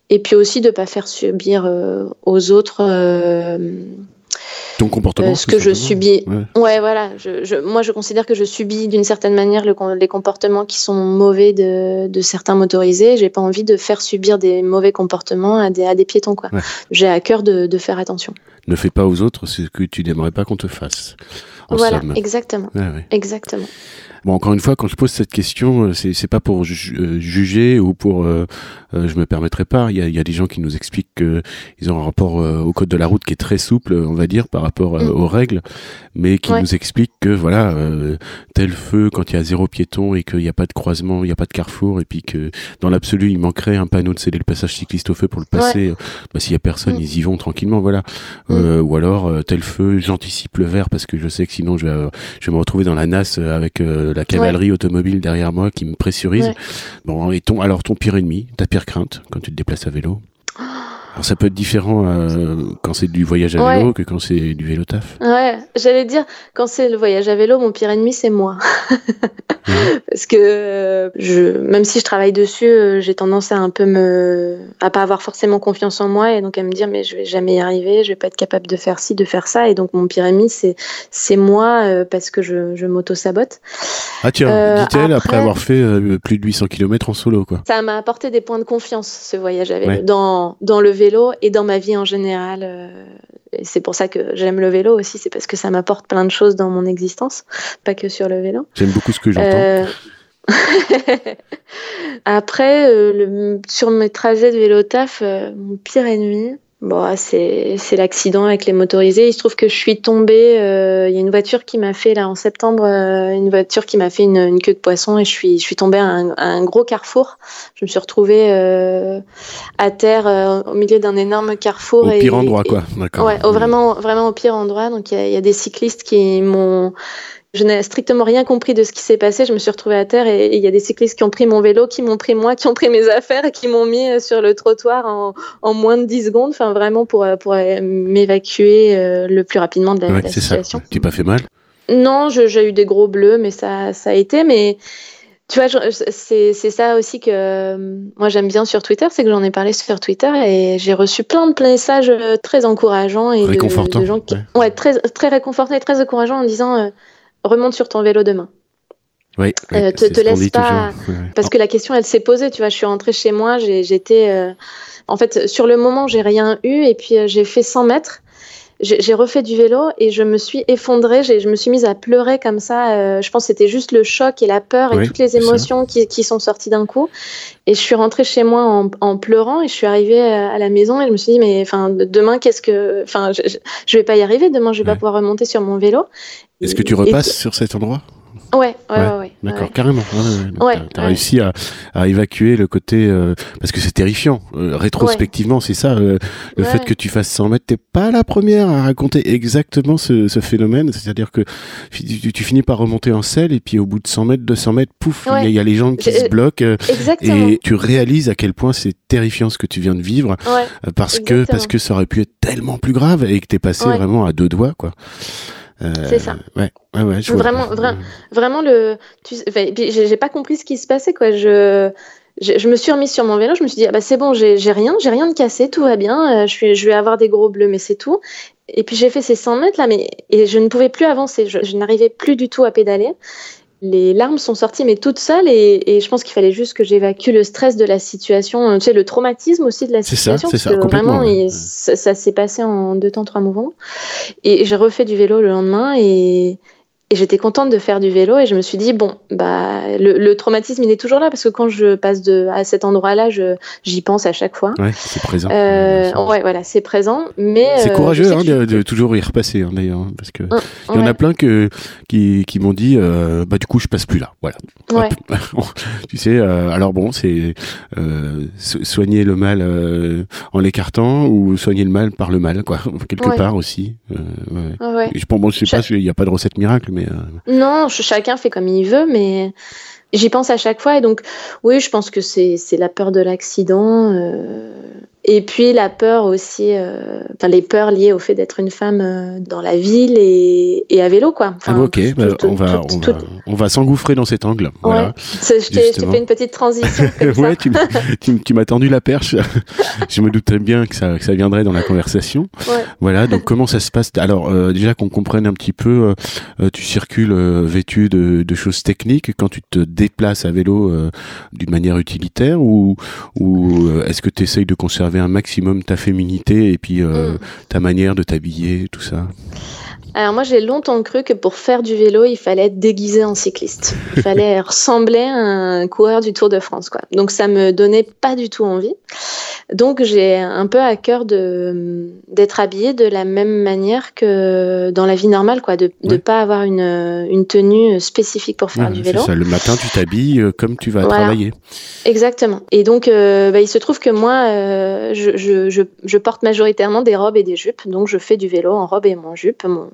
Et puis aussi de ne pas faire subir euh, aux autres euh, Ton comportement euh, ce que je subis. Ouais. Ouais, voilà. Je, je- moi, je considère que je subis d'une certaine manière le les comportements qui sont mauvais de, de certains motorisés. J'ai pas envie de faire subir des mauvais comportements à des, à des piétons, quoi. Ouais. J'ai à cœur de, de faire attention. Ne fais pas aux autres ce que tu n'aimerais pas qu'on te fasse. En voilà, somme. exactement. Exactement. Bon, encore une fois, quand je pose cette question, euh, c'est c'est pas pour ju- euh, juger ou pour, euh, euh, je me permettrai pas. Il y a, y a des gens qui nous expliquent que ils ont un rapport euh, au code de la route qui est très souple, on va dire, par rapport euh, Mm. aux règles, mais qui Ouais. nous expliquent que voilà, tel feu quand il y a zéro piéton et qu'il n'y a pas de croisement, il n'y a pas de carrefour, et puis que dans l'absolu, il manquerait un panneau de céder le passage cycliste au feu pour le passer. Bah, s'il y a personne, Mm. ils y vont tranquillement, voilà. Euh, ou alors tel feu, j'anticipe le vert parce que je sais que sinon je vais, je vais me retrouver dans la nasse avec euh, la cavalerie automobile derrière moi qui me pressurise. Ouais. Bon, et ton, alors ton pire ennemi, ta pire crainte quand tu te déplaces à vélo? Alors ça peut être différent euh, quand c'est du voyage à vélo Ouais. que quand c'est du vélo taf. Ouais, j'allais dire, quand c'est le voyage à vélo, mon pire ennemi, c'est moi. Parce que euh, je, même si je travaille dessus, euh, j'ai tendance à un peu me, à pas avoir forcément confiance en moi et donc à me dire mais je vais jamais y arriver, je vais pas être capable de faire ci, de faire ça et donc mon pire ennemi c'est c'est moi parce que je, je m'auto sabote. Ah tiens, dit-elle après... après- avoir fait plus de 800 km en solo quoi. Ça m'a apporté des points de confiance ce voyage à vélo Ouais. dans dans le vélo et dans ma vie en général. euh, c'est pour ça que j'aime le vélo aussi, c'est parce que ça m'apporte plein de choses dans mon existence, pas que sur le vélo. J'aime beaucoup ce que j'entends. Euh, Après, euh, le- sur mes trajets de vélo taf, euh, mon pire ennemi, bon, c'est c'est l'accident avec les motorisés. Il se trouve que je suis tombée. euh, Il y a une voiture qui m'a fait là en septembre, euh, une voiture qui m'a fait une, une queue de poisson et je suis je suis tombée à un, à un gros carrefour. Je me suis retrouvée euh, à terre euh, au milieu d'un énorme carrefour. Au et- pire endroit et- quoi, d'accord. Ouais, au vraiment, vraiment au pire endroit. Donc il y, y a des cyclistes qui m'ont. Je n'ai strictement rien compris de ce qui s'est passé. Je me suis retrouvée à terre et il y a des cyclistes qui ont pris mon vélo, qui m'ont pris moi, qui ont pris mes affaires et qui m'ont mis euh, sur le trottoir en, en moins de 10 secondes. Enfin, vraiment pour, euh, pour euh, m'évacuer le plus rapidement de la, Ouais, la c'est ça. situation. T'es pas fait mal? Non, j'ai eu des gros bleus, mais ça, ça a été. Mais tu vois, c'est ça aussi que moi j'aime bien sur Twitter, c'est que j'en ai parlé sur Twitter et j'ai reçu plein de messages très encourageants et de- gens qui, ouais. ouais, très très réconfortants et très encourageants en disant euh, remonte sur ton vélo demain. Oui. Euh, te- te laisse pas- Parce que la question, elle s'est posée. Tu vois, je suis rentrée chez moi, j'ai- j'étais. euh, en fait, sur le moment, j'ai rien eu et puis euh, j'ai fait 100 mètres. J'ai refait du vélo et je me suis effondrée. Je me suis mise à pleurer comme ça. euh, je pense que c'était juste le choc et la peur et Oui, toutes les émotions qui, qui sont sorties d'un coup. Et je suis rentrée chez moi en, en pleurant et je suis arrivée euh, à la maison et je me suis dit mais enfin de- demain qu'est-ce que enfin je, je, vais pas y arriver demain je vais Ouais. pas pouvoir remonter sur mon vélo. Est-ce que tu Et- repasses sur cet endroit? Ouais, ouais, Ouais. ouais, ouais. D'accord, carrément. Ouais, t'as réussi à, à, évacuer le côté euh, parce que c'est terrifiant. Euh, rétrospectivement, c'est ça. Euh, le fait que tu fasses 100 mètres, t'es pas la première à raconter exactement ce, ce phénomène. C'est-à-dire que tu, tu, finis par remonter en selle et puis au bout de 100 mètres, 200 mètres, pouf, il y, a les jambes qui se bloquent et tu réalises à quel point c'est terrifiant ce que tu viens de vivre parce que parce que ça aurait pu être tellement plus grave et que t'es passé vraiment à deux doigts, quoi. Euh, c'est ça. Ouais, ouais, ouais je vraiment, vraiment le. J'ai pas compris ce qui se passait, quoi. Je, je, me suis remise sur mon vélo. Je me suis dit, ah bah c'est bon, j'ai rien, j'ai rien de cassé, tout va bien. Euh, je, suis, je vais avoir des gros bleus, mais c'est tout. Et puis j'ai fait ces 100 mètres là, mais et je ne pouvais plus avancer. je n'arrivais plus du tout à pédaler les larmes sont sorties, mais toutes seules, et, je pense qu'il fallait juste que j'évacue le stress de la situation, tu sais, le traumatisme aussi de la situation. C'est ça, c'est ça, Vraiment, ça, s'est passé en deux temps, trois mouvements. Et j'ai refait du vélo le lendemain, et, et j'étais contente de faire du vélo et je me suis dit bon bah le, traumatisme il est toujours là parce que quand je passe de à cet endroit-là j'y pense à chaque fois. Ouais, c'est présent. Euh, ouais voilà c'est présent mais c'est euh, courageux hein, de, toujours y repasser hein, d'ailleurs hein, parce que hum, il y en a plein que qui, qui m'ont dit euh, bah du coup je passe plus là voilà. Ouais. tu sais alors bon c'est soigner le mal en l'écartant ou soigner le mal par le mal quoi quelque part aussi. ouais. Je bon, je sais pas il n'y a pas de recette miracle mais euh, non, chacun fait comme il veut, mais j'y pense à chaque fois. Et donc, oui, je pense que c'est la peur de l'accident. Euh, et puis la peur aussi, euh, enfin les peurs liées au fait d'être une femme euh, dans la ville et, et, à vélo, quoi. ah, ok, bah, on, va, on, va, on va s'engouffrer dans cet angle. Voilà, je t'ai fait une petite transition. ouais, tu, tu m'as tendu la perche. je me doutais bien que ça, que ça viendrait dans la conversation. Ouais. Voilà, donc comment ça se passe? Alors euh, déjà qu'on comprenne un petit peu, tu circules vêtu de, de, choses techniques quand tu te déplaces à vélo d'une manière utilitaire ou, ou est-ce que tu essayes de conserver un maximum ta féminité et puis euh, mm. ta manière de t'habiller, tout ça alors moi j'ai longtemps cru que pour faire du vélo il fallait être déguisé en cycliste. Il fallait ressembler à un coureur du Tour de France quoi. Donc ça me donnait pas du tout envie. Donc j'ai un peu à cœur de d'être habillée de la même manière que dans la vie normale quoi, de ne pas avoir une, une tenue spécifique pour faire du vélo. Ça. Le matin tu t'habilles euh, comme tu vas travailler. Exactement. Et donc euh, bah, il se trouve que moi euh, je, je, je, je, porte majoritairement des robes et des jupes. Donc je fais du vélo en robe et en jupe. Mon,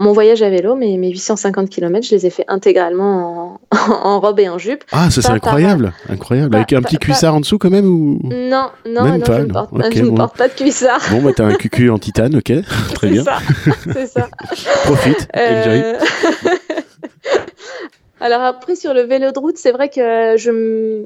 mon voyage à vélo, mes, mes 850 km, je les ai fait intégralement en, en robe et en jupe. Ah, ça c'est incroyable, incroyable. Avec un petit cuissard en dessous quand même ou? Non, non, non, je, ne porte, je ne porte, pas de cuissard. Bon, bah t'as un cucu en titane, ok, très bien. C'est ça. Profite, euh... Alors après sur le vélo de route, c'est vrai que je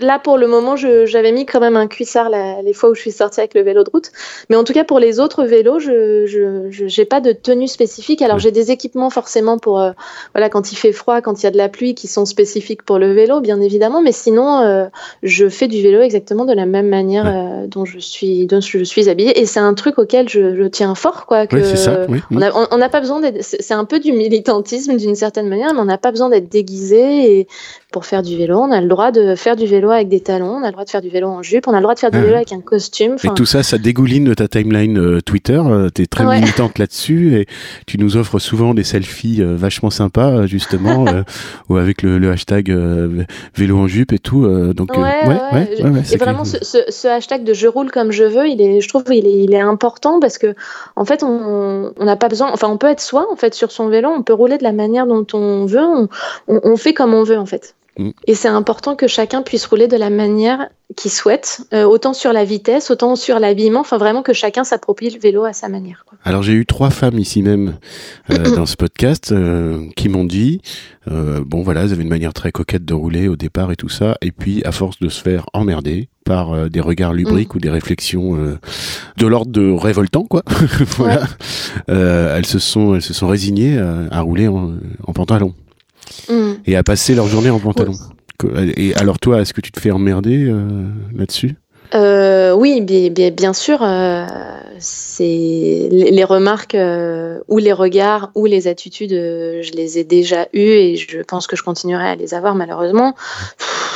là, pour le moment, j'avais mis quand même un cuissard les fois où je suis sortie avec le vélo de route. Mais en tout cas, pour les autres vélos, je n'ai pas de tenue spécifique. Alors, j'ai des équipements forcément pour, euh, voilà, quand il fait froid, quand il y a de la pluie, qui sont spécifiques pour le vélo, bien évidemment. Mais sinon, euh, je fais du vélo exactement de la même manière euh, dont, je suis, dont je suis habillée. Et c'est un truc auquel je, tiens fort, quoi. Que ça, On n'a pas besoin d'être. C'est un peu du militantisme d'une certaine manière, mais on n'a pas besoin d'être déguisé. Et pour faire du vélo, on a le droit de faire du vélo avec des talons, on a le droit de faire du vélo en jupe, on a le droit de faire du vélo avec un costume. Et tout ça, ça dégouline de ta timeline euh, Twitter. Euh, tu es très militante là-dessus et tu nous offres souvent des selfies euh, vachement sympas, justement, ou avec le, hashtag vélo en jupe et tout. donc, ouais, ouais, et vraiment, ce, ce, hashtag de je roule comme je veux, il est, je trouve, il est, il est important parce que, en fait, on n'a pas besoin, enfin, on peut être soi, en fait, sur son vélo, on peut rouler de la manière dont on veut, on, on fait comme on veut, en fait. Et c'est important que chacun puisse rouler de la manière qu'il souhaite, euh, autant sur la vitesse, autant sur l'habillement, enfin vraiment que chacun s'approprie le vélo à sa manière. Alors j'ai eu trois femmes ici même euh, dans ce podcast euh, qui m'ont dit, bon voilà, vous avez une manière très coquette de rouler au départ et tout ça, et puis à force de se faire emmerder par des regards lubriques mm. ou des réflexions de l'ordre de révoltant quoi, voilà, elles se sont elles se sont résignées à, rouler en, en pantalon. Mm. et à passer leur journée en pantalon. Et alors toi, est-ce que tu te fais emmerder euh, là-dessus? Euh, oui, bien, bien sûr, euh, c'est les, remarques ou les regards ou les attitudes, je les ai déjà eues et je pense que je continuerai à les avoir malheureusement.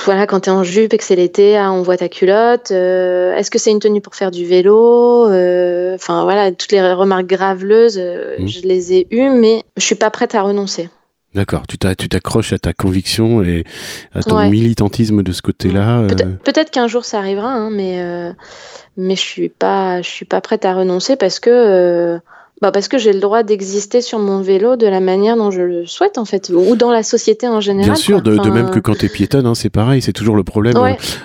voilà, quand tu es en jupe et que c'est l'été, ah, on voit ta culotte. Est-ce que c'est une tenue pour faire du vélo Enfin voilà, toutes les remarques graveleuses, mm. je les ai eues, mais je suis pas prête à renoncer. D'accord, tu t'accroches à ta conviction et à ton militantisme de ce côté-là. Peut-être qu'un jour ça arrivera, hein, mais mais je suis pas je suis pas prête à renoncer parce que bah parce que j'ai le droit d'exister sur mon vélo de la manière dont je le souhaite en fait, ou dans la société en général. Bien sûr, de, même que quand tu es piétonne, hein, c'est pareil, c'est toujours le problème,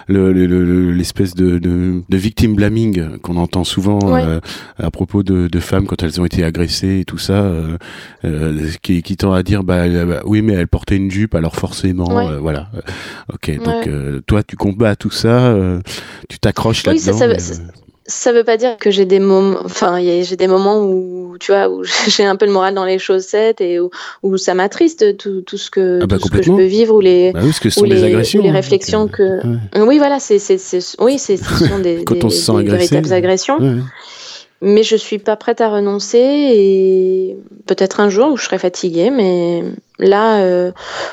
l'espèce de, de, de, victim blaming qu'on entend souvent euh, à propos de, de, femmes quand elles ont été agressées et tout ça, euh, euh qui, qui tend à dire bah, euh, bah, oui mais elle portait une jupe alors forcément, voilà. ok, donc toi tu combats tout ça, tu t'accroches là-dedans ça veut pas dire que j'ai des moments, enfin, j'ai des moments où, tu vois, où j'ai un peu le moral dans les chaussettes et où, où ça m'attriste tout, tout, ce que, ah bah, tout ce que je peux vivre ou les, bah oui, ou les, agressions, les hein, réflexions que, oui, voilà, c'est, c'est, oui, c'est, ce sont des, des, des véritables agressions. Mais je suis pas prête à renoncer et peut-être un jour où je serai fatiguée, mais là, euh,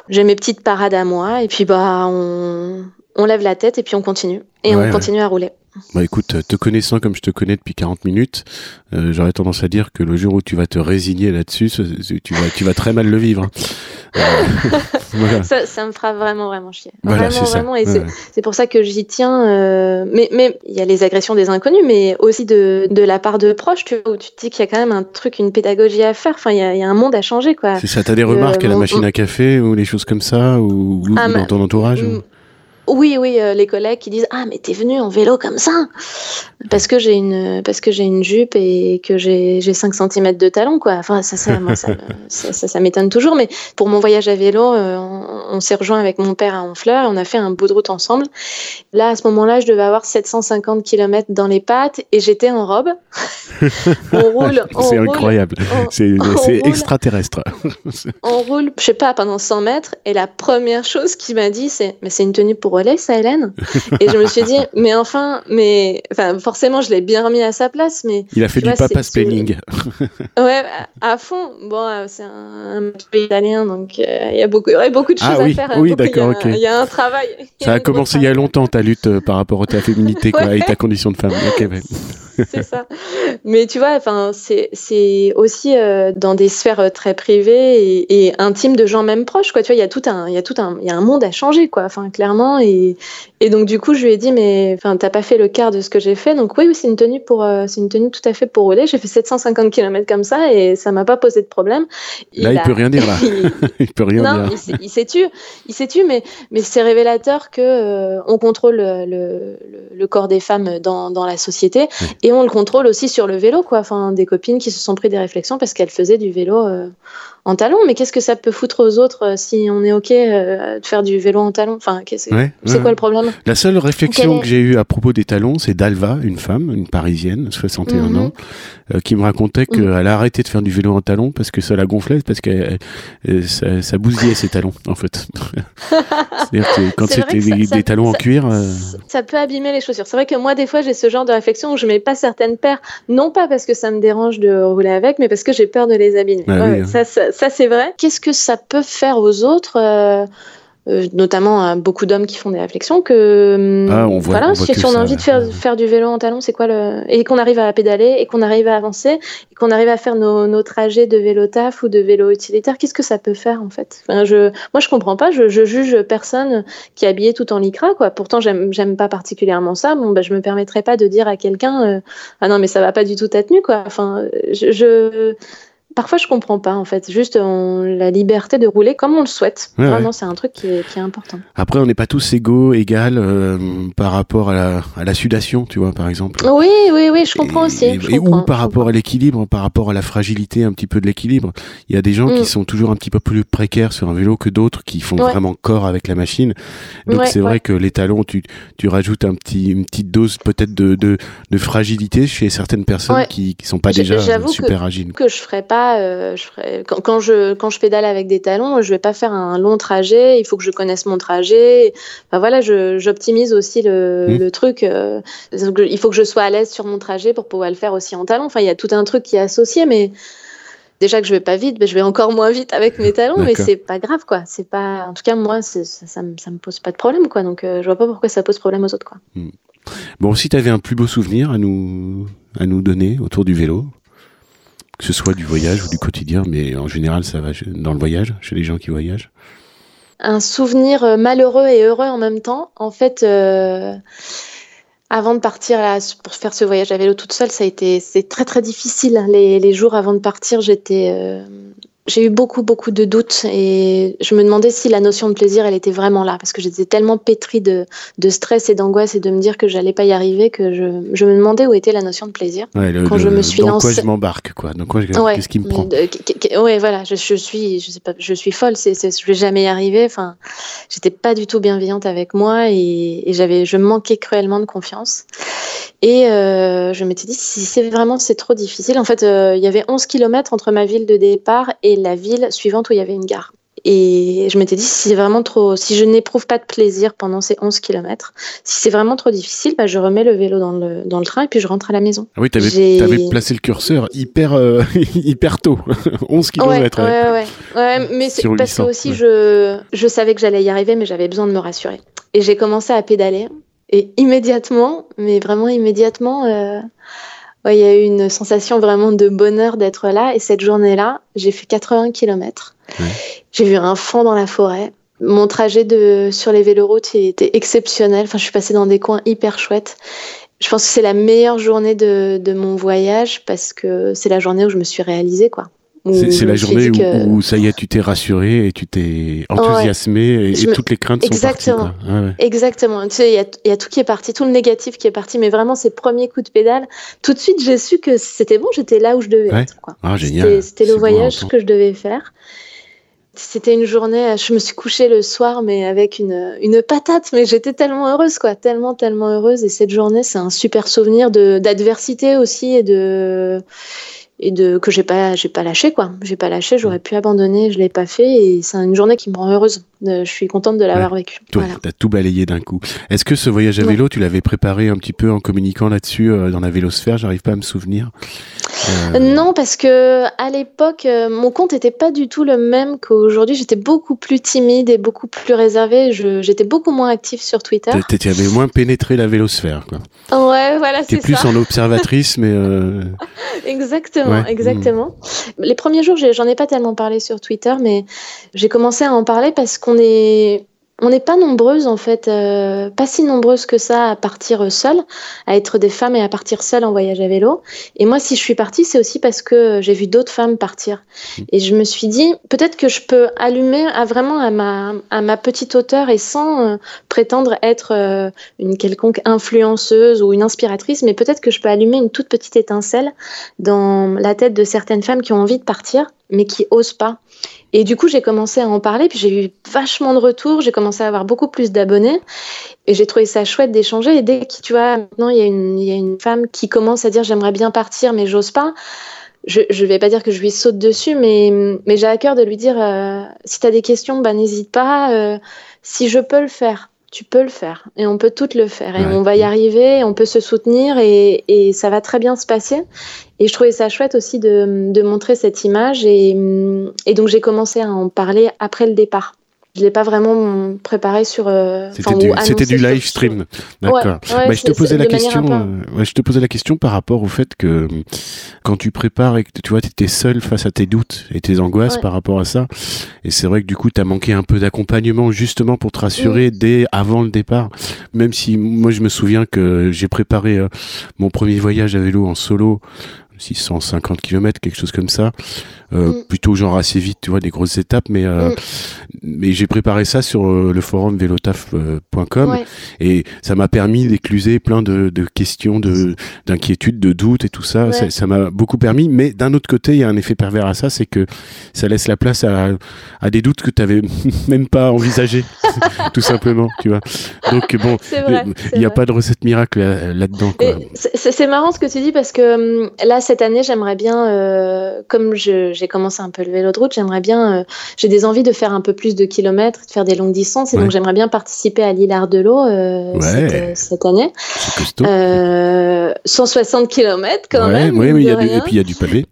j'ai mes petites parades à moi et puis bah, on, on lève la tête et puis on continue et on continue à rouler. Bah écoute, te connaissant comme je te connais depuis 40 minutes, euh, j'aurais tendance à dire que le jour où tu vas te résigner là-dessus, tu vas, tu vas très mal le vivre. Hein. Euh, ça, ça, me fera vraiment, vraiment chier. vraiment, vraiment. Et c'est pour ça que j'y tiens. Euh... Mais mais il y a les agressions des inconnus, mais aussi de, de la part de proches, tu, où tu te dis qu'il y a quand même un truc, une pédagogie à faire. Enfin, il y a, y a un monde à changer, quoi. C'est ça. T'as des remarques à la machine à café ou des choses comme ça, ou, ah, dans ton entourage oui, oui, euh, les collègues qui disent ah mais t'es venu en vélo comme ça parce que j'ai une parce que j'ai une jupe et que j'ai j'ai 5 cm de talon quoi. Enfin ça ça moi, ça, ça, ça, m'étonne toujours mais pour mon voyage à vélo euh, on, s'est rejoint avec mon père à Honfleur et on a fait un bout de route ensemble. Là à ce moment-là je devais avoir 750 km dans les pattes et j'étais en robe. on roule. c'est incroyable. C'est extraterrestre. on roule je sais pas pendant 100 mètres et la première chose qu'il m'a dit c'est mais c'est une tenue pour relais, ça, Hélène Et je me suis dit, mais enfin, mais enfin, forcément, je l'ai bien remis à sa place, mais il a fait du papa spelling. ouais, à fond. Bon, euh, c'est un, pays italien, donc euh, il y a beaucoup, beaucoup de ah choses à faire. Oui, d'accord, ok. Il y a un travail. Ça a, commencé il y a longtemps ta lutte euh, par rapport à ta féminité, quoi, et ta condition de femme. Ok, c'est ça. Mais tu vois, enfin, c'est aussi euh, dans des sphères euh, très privées et, intimes de gens même proches, quoi. Tu vois, il y a tout un, il y a tout un, il y a un monde à changer, quoi. Enfin, clairement. Et, et donc du coup, je lui ai dit, mais enfin, t'as pas fait le quart de ce que j'ai fait, donc oui, c'est une tenue pour, euh, c'est une tenue tout à fait pour rouler. J'ai fait 750 km comme ça et ça m'a pas posé de problème. Là, il, peut rien dire là. il, peut rien non, dire. Il s'est tu, il s'est tu, mais mais c'est révélateur que on contrôle le, le, le, corps des femmes dans, dans la société et on le contrôle aussi sur le vélo, quoi. Enfin, des copines qui se sont pris des réflexions parce qu'elles faisaient du vélo euh, en talon. Mais qu'est-ce que ça peut foutre aux autres euh, si on est OK euh, de faire du vélo en talon? Enfin, c'est quoi le problème? La seule réflexion que j'ai eue à propos des talons, c'est d'Alva, une femme, une parisienne, 61 mhm. ans, euh, qui me racontait qu'elle mhm. a arrêté de faire du vélo en talon parce que ça la gonflait, parce que ça, ça, bousillait ses talons, en fait. C'est-à-dire que quand c'était des, talons en cuir. Ça peut abîmer les chaussures. C'est vrai que moi, des fois, j'ai ce genre de réflexion où je mets pas certaines paires, non pas parce que ça me dérange de rouler avec, mais parce que j'ai peur de les abîmer. Bah hein. ça, ça, ça c'est vrai. Qu'est-ce que ça peut faire aux autres euh, euh, notamment à beaucoup d'hommes qui font des réflexions que hum, ah, on voit, voilà si, on a envie de faire, faire du vélo en talon c'est quoi le et qu'on arrive à pédaler et qu'on arrive à avancer et qu'on arrive à faire nos, nos, trajets de vélo taf ou de vélo utilitaire qu'est-ce que ça peut faire en fait? Enfin, je moi je comprends pas je, je, juge personne qui est habillé tout en lycra quoi. Pourtant j'aime j'aime pas particulièrement ça. Bon bah je me permettrais pas de dire à quelqu'un euh, ah non mais ça va pas du tout ta tenue quoi enfin je, je Parfois, je comprends pas, en fait. Juste la liberté de rouler comme on le souhaite. Vraiment, c'est un truc qui est, qui est, important. Après, on n'est pas tous égaux, égales euh, par rapport à la, à la, sudation, tu vois, par exemple. Oui, oui, oui, je comprends aussi. Et, ou par rapport à l'équilibre, par rapport à la fragilité un petit peu de l'équilibre. Il y a des gens qui mm. sont toujours un petit peu plus précaires sur un vélo que d'autres qui font vraiment corps avec la machine. Donc, c'est vrai que les talons, tu, tu rajoutes un petit, une petite dose peut-être de, de, de, fragilité chez certaines personnes qui, qui sont pas déjà super agiles. que je ferais pas euh, je ferai, quand, je, quand je pédale avec des talons, je vais pas faire un long trajet. Il faut que je connaisse mon trajet. Enfin, voilà, j'optimise aussi le, mmh. le truc. Euh, il faut que je sois à l'aise sur mon trajet pour pouvoir le faire aussi en talons. Enfin, il y a tout un truc qui est associé, mais déjà que je vais pas vite, mais je vais encore moins vite avec mes talons, mais c'est pas grave, quoi. C'est pas, en tout cas, moi, ça, ça, me, ça, me, pose pas de problème, quoi. Donc, euh, je vois pas pourquoi ça pose problème aux autres, quoi. Mmh. Bon, si tu avais un plus beau souvenir à nous, à nous donner autour du vélo que ce soit du voyage ou du quotidien, mais en général, ça va dans le voyage, chez les gens qui voyagent Un souvenir euh, malheureux et heureux en même temps. En fait, euh, avant de partir là, pour faire ce voyage à vélo toute seule, ça a été c'est très très difficile. Les, les, jours avant de partir, j'étais euh, j'ai eu beaucoup, beaucoup de doutes et je me demandais si la notion de plaisir, elle était vraiment là parce que j'étais tellement pétrie de, de stress et d'angoisse et de me dire que j'allais pas y arriver que je, je, me demandais où était la notion de plaisir. Ouais, le, quand je me suis dans quoi je m'embarque, quoi. Donc, qu'est-ce qui me prend Ouais, voilà, je, je, suis, je sais pas, je suis folle, c'est, je vais jamais y arriver. Enfin, j'étais pas du tout bienveillante avec moi et, et j'avais, je manquais cruellement de confiance. Et euh, je m'étais dit, si c'est vraiment c'est trop difficile. En fait, euh, il y avait 11 km entre ma ville de départ et la ville suivante où il y avait une gare. Et je m'étais dit, si c'est vraiment trop, si je n'éprouve pas de plaisir pendant ces 11 km, si c'est vraiment trop difficile, bah, je remets le vélo dans le, dans le train et puis je rentre à la maison. Ah oui, tu avais, placé le curseur hyper, euh, hyper tôt, 11 km. Ouais, ouais, ouais. ouais mais c'est parce que aussi je, je savais que j'allais y arriver, mais j'avais besoin de me rassurer. Et j'ai commencé à pédaler et immédiatement, mais vraiment immédiatement, euh, il y a eu une sensation vraiment de bonheur d'être là. Et cette journée-là, j'ai fait 80 km. J'ai vu un fond dans la forêt. Mon trajet de, sur les véloroutes était exceptionnel. Enfin, je suis passée dans des coins hyper chouettes. Je pense que c'est la meilleure journée de, de mon voyage parce que c'est la journée où je me suis réalisée, quoi. C'est la journée où, ça y est, tu t'es rassuré et tu t'es enthousiasmé et, toutes les craintes Exactement. sont parties. Quoi. Exactement. Tu sais, il y, y, a tout qui est parti, tout le négatif qui est parti, mais vraiment ces premiers coups de pédale, tout de suite j'ai su que c'était bon, j'étais là où je devais être. Ah, génial. C'était le voyage que je devais faire. C'était une journée, je me suis couchée le soir, mais avec une, une patate, mais j'étais tellement heureuse, quoi, tellement, tellement heureuse. Et cette journée, c'est un super souvenir d'adversité aussi et de et de que j'ai pas j'ai pas lâché quoi. J'ai pas lâché j'aurais pu abandonner je l'ai pas fait et c'est une journée qui me rend heureuse. Je suis contente de l'avoir vécu toi t'as tout balayé d'un coup. Est-ce que ce voyage à vélo tu l'avais préparé un petit peu en communiquant là-dessus euh, dans la vélosphère? J'arrive pas à me souvenir. Euh... non parce que à l'époque euh, mon compte était pas du tout le même qu'aujourd'hui. J'étais beaucoup plus timide et beaucoup plus réservée. J'étais beaucoup moins active sur Twitter. Tu avais moins pénétré la vélosphère quoi. Ouais voilà c'est ça. plus en observatrice mais euh, exactement exactement. Les premiers jours, j'en ai pas tellement parlé sur Twitter, mais j'ai commencé à en parler parce qu'on est on n'est pas nombreuses en fait, euh, pas si nombreuses que ça à partir seule, à être des femmes et à partir seules en voyage à vélo. Et moi, si je suis partie, c'est aussi parce que j'ai vu d'autres femmes partir. Et je me suis dit, peut-être que je peux allumer à vraiment à ma, à ma petite hauteur et sans euh, prétendre être euh, une quelconque influenceuse ou une inspiratrice, mais peut-être que je peux allumer une toute petite étincelle dans la tête de certaines femmes qui ont envie de partir, mais qui osent pas. Et du coup, j'ai commencé à en parler, puis j'ai eu vachement de retours, j'ai commencé à avoir beaucoup plus d'abonnés, et j'ai trouvé ça chouette d'échanger. Et dès que, tu vois, maintenant, il y, a une, femme qui commence à dire j'aimerais bien partir, mais j'ose pas. Je ne vais pas dire que je lui saute dessus, mais, mais j'ai à cœur de lui dire euh, si tu as des questions, bah, n'hésite pas. Euh, si je peux le faire, tu peux le faire et on peut toutes le faire et on va y arriver, on peut se soutenir et, et, ça va très bien se passer. Et je trouvais ça chouette aussi de, de montrer cette image et, et donc j'ai commencé à en parler après le départ. Je l'ai pas vraiment préparé sur. Euh, C'était du, du, live stream, d'accord. Ouais, ouais, je te posais la question. Euh, je te posais la question par rapport au fait que quand tu prépares et que tu vois, étais seul face à tes doutes et tes angoisses par rapport à ça. Et c'est vrai que du coup, tu as manqué un peu d'accompagnement justement pour te rassurer mm. dès avant le départ. Même si moi, je me souviens que j'ai préparé euh, mon premier voyage à vélo en solo 650 km, quelque chose comme ça. Euh, mm. Plutôt genre assez vite, tu vois, des grosses étapes. Mais, euh, mm. mais j'ai préparé ça sur euh, le forum velotaf.com et ça m'a permis d'écluser plein de, de questions, de d'inquiétudes, de doutes et tout ça. Ça m'a beaucoup permis. Mais d'un autre côté, il y a un effet pervers à ça, c'est que ça laisse la place à, à des doutes que tu avais même pas envisagé, tout simplement, tu vois. Donc bon, il n'y a pas de recette miracle là-dedans. c'est marrant ce que tu dis parce que hum, là, cette année, j'aimerais bien, euh, comme j'ai commencé un peu le vélo de route, j'aimerais bien, euh, j'ai des envies de faire un peu plus de kilomètres, de faire des longues distances, et donc j'aimerais bien participer à l'Île de l'eau euh, cette, cette, année. 160 km quand même. Oui, et puis il y a du pavé.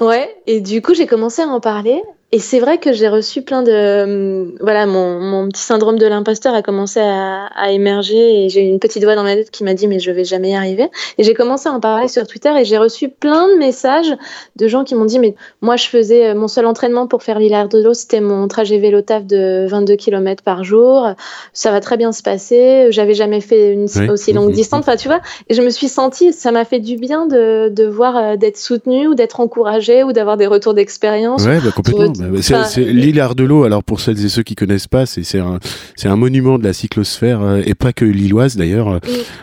Ouais, et du coup, j'ai commencé à en parler et c'est vrai que j'ai reçu plein de. Euh, voilà, mon, mon petit syndrome de l'imposteur a commencé à, à émerger et j'ai une petite voix dans ma tête qui m'a dit mais je vais jamais y arriver. Et j'ai commencé à en parler sur Twitter et j'ai reçu plein de messages de gens qui m'ont dit mais moi je faisais euh, mon seul entraînement pour faire l'hilar de l'eau, c'était mon trajet vélo taf de 22 km par jour. Ça va très bien se passer. J'avais jamais fait une aussi longue distance. Enfin, tu vois, et je me suis sentie, ça m'a fait du bien de, de voir euh, d'être soutenue ou d'être encouragée ou d'avoir des retours d'expérience. Ouais, bah, complètement. Bah, c'est l'île Ardelot. Alors pour celles et ceux qui connaissent pas, c'est un c'est un monument de la cyclosphère euh, et pas que lilloise d'ailleurs, euh,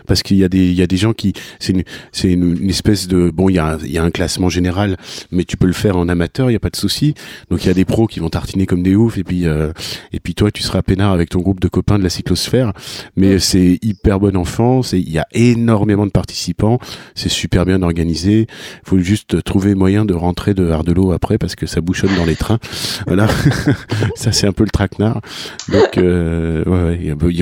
parce qu'il y a des il y a des gens qui c'est une c'est une, espèce de bon il y a il y a un classement général, mais tu peux le faire en amateur, il y a pas de souci. Donc il y a des pros qui vont tartiner comme des oufs et puis euh, et puis toi tu seras peinard avec ton groupe de copains de la cyclosphère, mais c'est hyper bon enfant, c'est il y a énormément de participants, c'est super bien organisé. Il faut juste trouver moyen de rentrer de Ardelot après parce que ça bouchonne dans les trains. Voilà, ça c'est un peu le traquenard. Donc,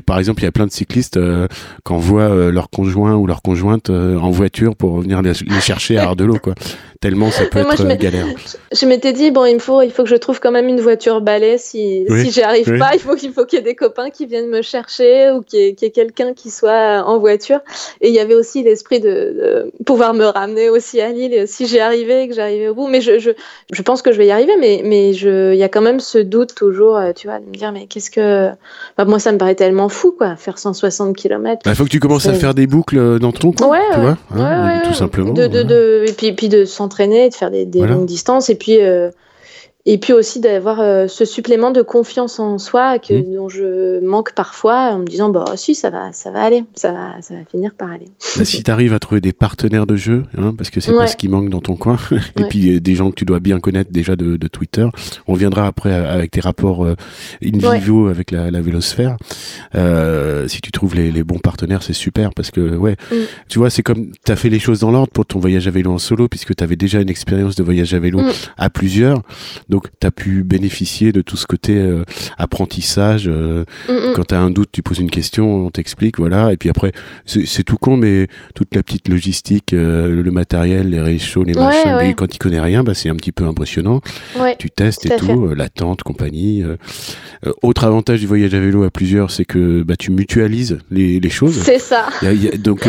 par exemple, il y a plein de cyclistes euh, qui envoient euh, leur conjoint ou leur conjointe euh, en voiture pour venir les, chercher à Ardelot, quoi tellement ça peut être euh, galère. Je, m'étais dit bon, il me faut, il faut que je trouve quand même une voiture balai si, si j'y arrive pas, il faut qu'il faut qu'il y ait des copains qui viennent me chercher ou qu'il y ait, quelqu'un qui soit en voiture. Et il y avait aussi l'esprit de, pouvoir me ramener aussi à Lille si j'y arrivais et que j'arrivais au bout. Mais je, je, je, pense que je vais y arriver, mais mais je, il y a quand même ce doute toujours, euh, tu vois, de me dire mais qu'est-ce que, bah, moi ça me paraît tellement fou quoi, faire 160 km. Il faut que tu commences à faire des boucles dans ton coin, tu vois, hein, tout simplement. De, de, de, et puis puis de s'entraîner, de faire des, longues distances. Et puis, euh, et puis aussi d'avoir euh, ce supplément de confiance en soi que, mmh. dont je manque parfois en me disant bah si ça va ça va aller ça va ça va finir par aller. Bah, si tu arrives à trouver des partenaires de jeu hein, parce que c'est pas ce qui manque dans ton coin et puis euh, des gens que tu dois bien connaître déjà de, de Twitter. On viendra après avec tes rapports in vivo avec la, la vélosphère. Euh, si tu trouves les, les bons partenaires, c'est super parce que ouais, mmh. tu vois, c'est comme tu as fait les choses dans l'ordre pour ton voyage à vélo en solo puisque tu avais déjà une expérience de voyage à vélo mmh. à plusieurs. Donc, tu as pu bénéficier de tout ce côté euh, apprentissage. Euh, mm, mm. Quand tu as un doute, tu poses une question, on t'explique, voilà. Et puis après, c'est tout con, mais toute la petite logistique, euh, le matériel, les réchauds, les machins, quand tu connais rien, bah, c'est un petit peu impressionnant. tu testes et tout, la tente, compagnie. autre avantage du voyage à vélo à plusieurs, c'est que bah, tu mutualises les, les choses. C'est ça. donc,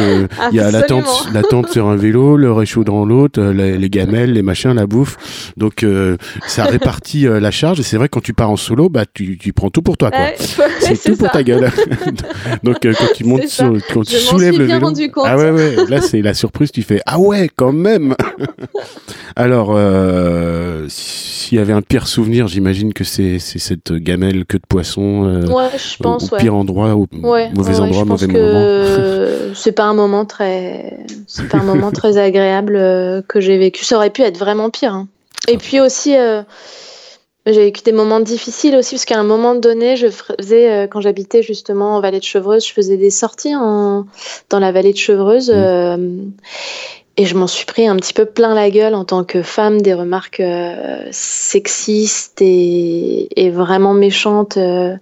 il y a la tente, la tente sur un vélo, le réchaud dans l'autre, les, les, gamelles, les machins, la bouffe. Donc, ça répartit euh, la charge. Et c'est vrai, quand tu pars en solo, bah, tu, tu prends tout pour toi. quoi. c'est tout pour ta gueule. Donc, euh, quand tu montes, sur, quand tu soulèves le vélo. Ah ouais, ouais. Là, c'est la surprise. Tu fais Ah ouais, quand même. Alors, euh, s'il y avait un pire souvenir, j'imagine que c'est cette gamelle queue de poisson. Ouais, je pense. Au, pire endroit, au mauvais endroit, mauvais moment. c'est pas un moment très, c'est pas un moment très agréable que j'ai vécu. Ça aurait pu être vraiment pire. Hein. Et puis aussi, euh, j'ai vécu des moments difficiles aussi, parce qu'à un moment donné, je faisais, euh, quand j'habitais justement en vallée de Chevreuse, je faisais des sorties en, dans la vallée de Chevreuse. Mmh. Euh, et je m'en suis pris un petit peu plein la gueule en tant que femme, des remarques euh, sexistes et, et, vraiment méchantes euh,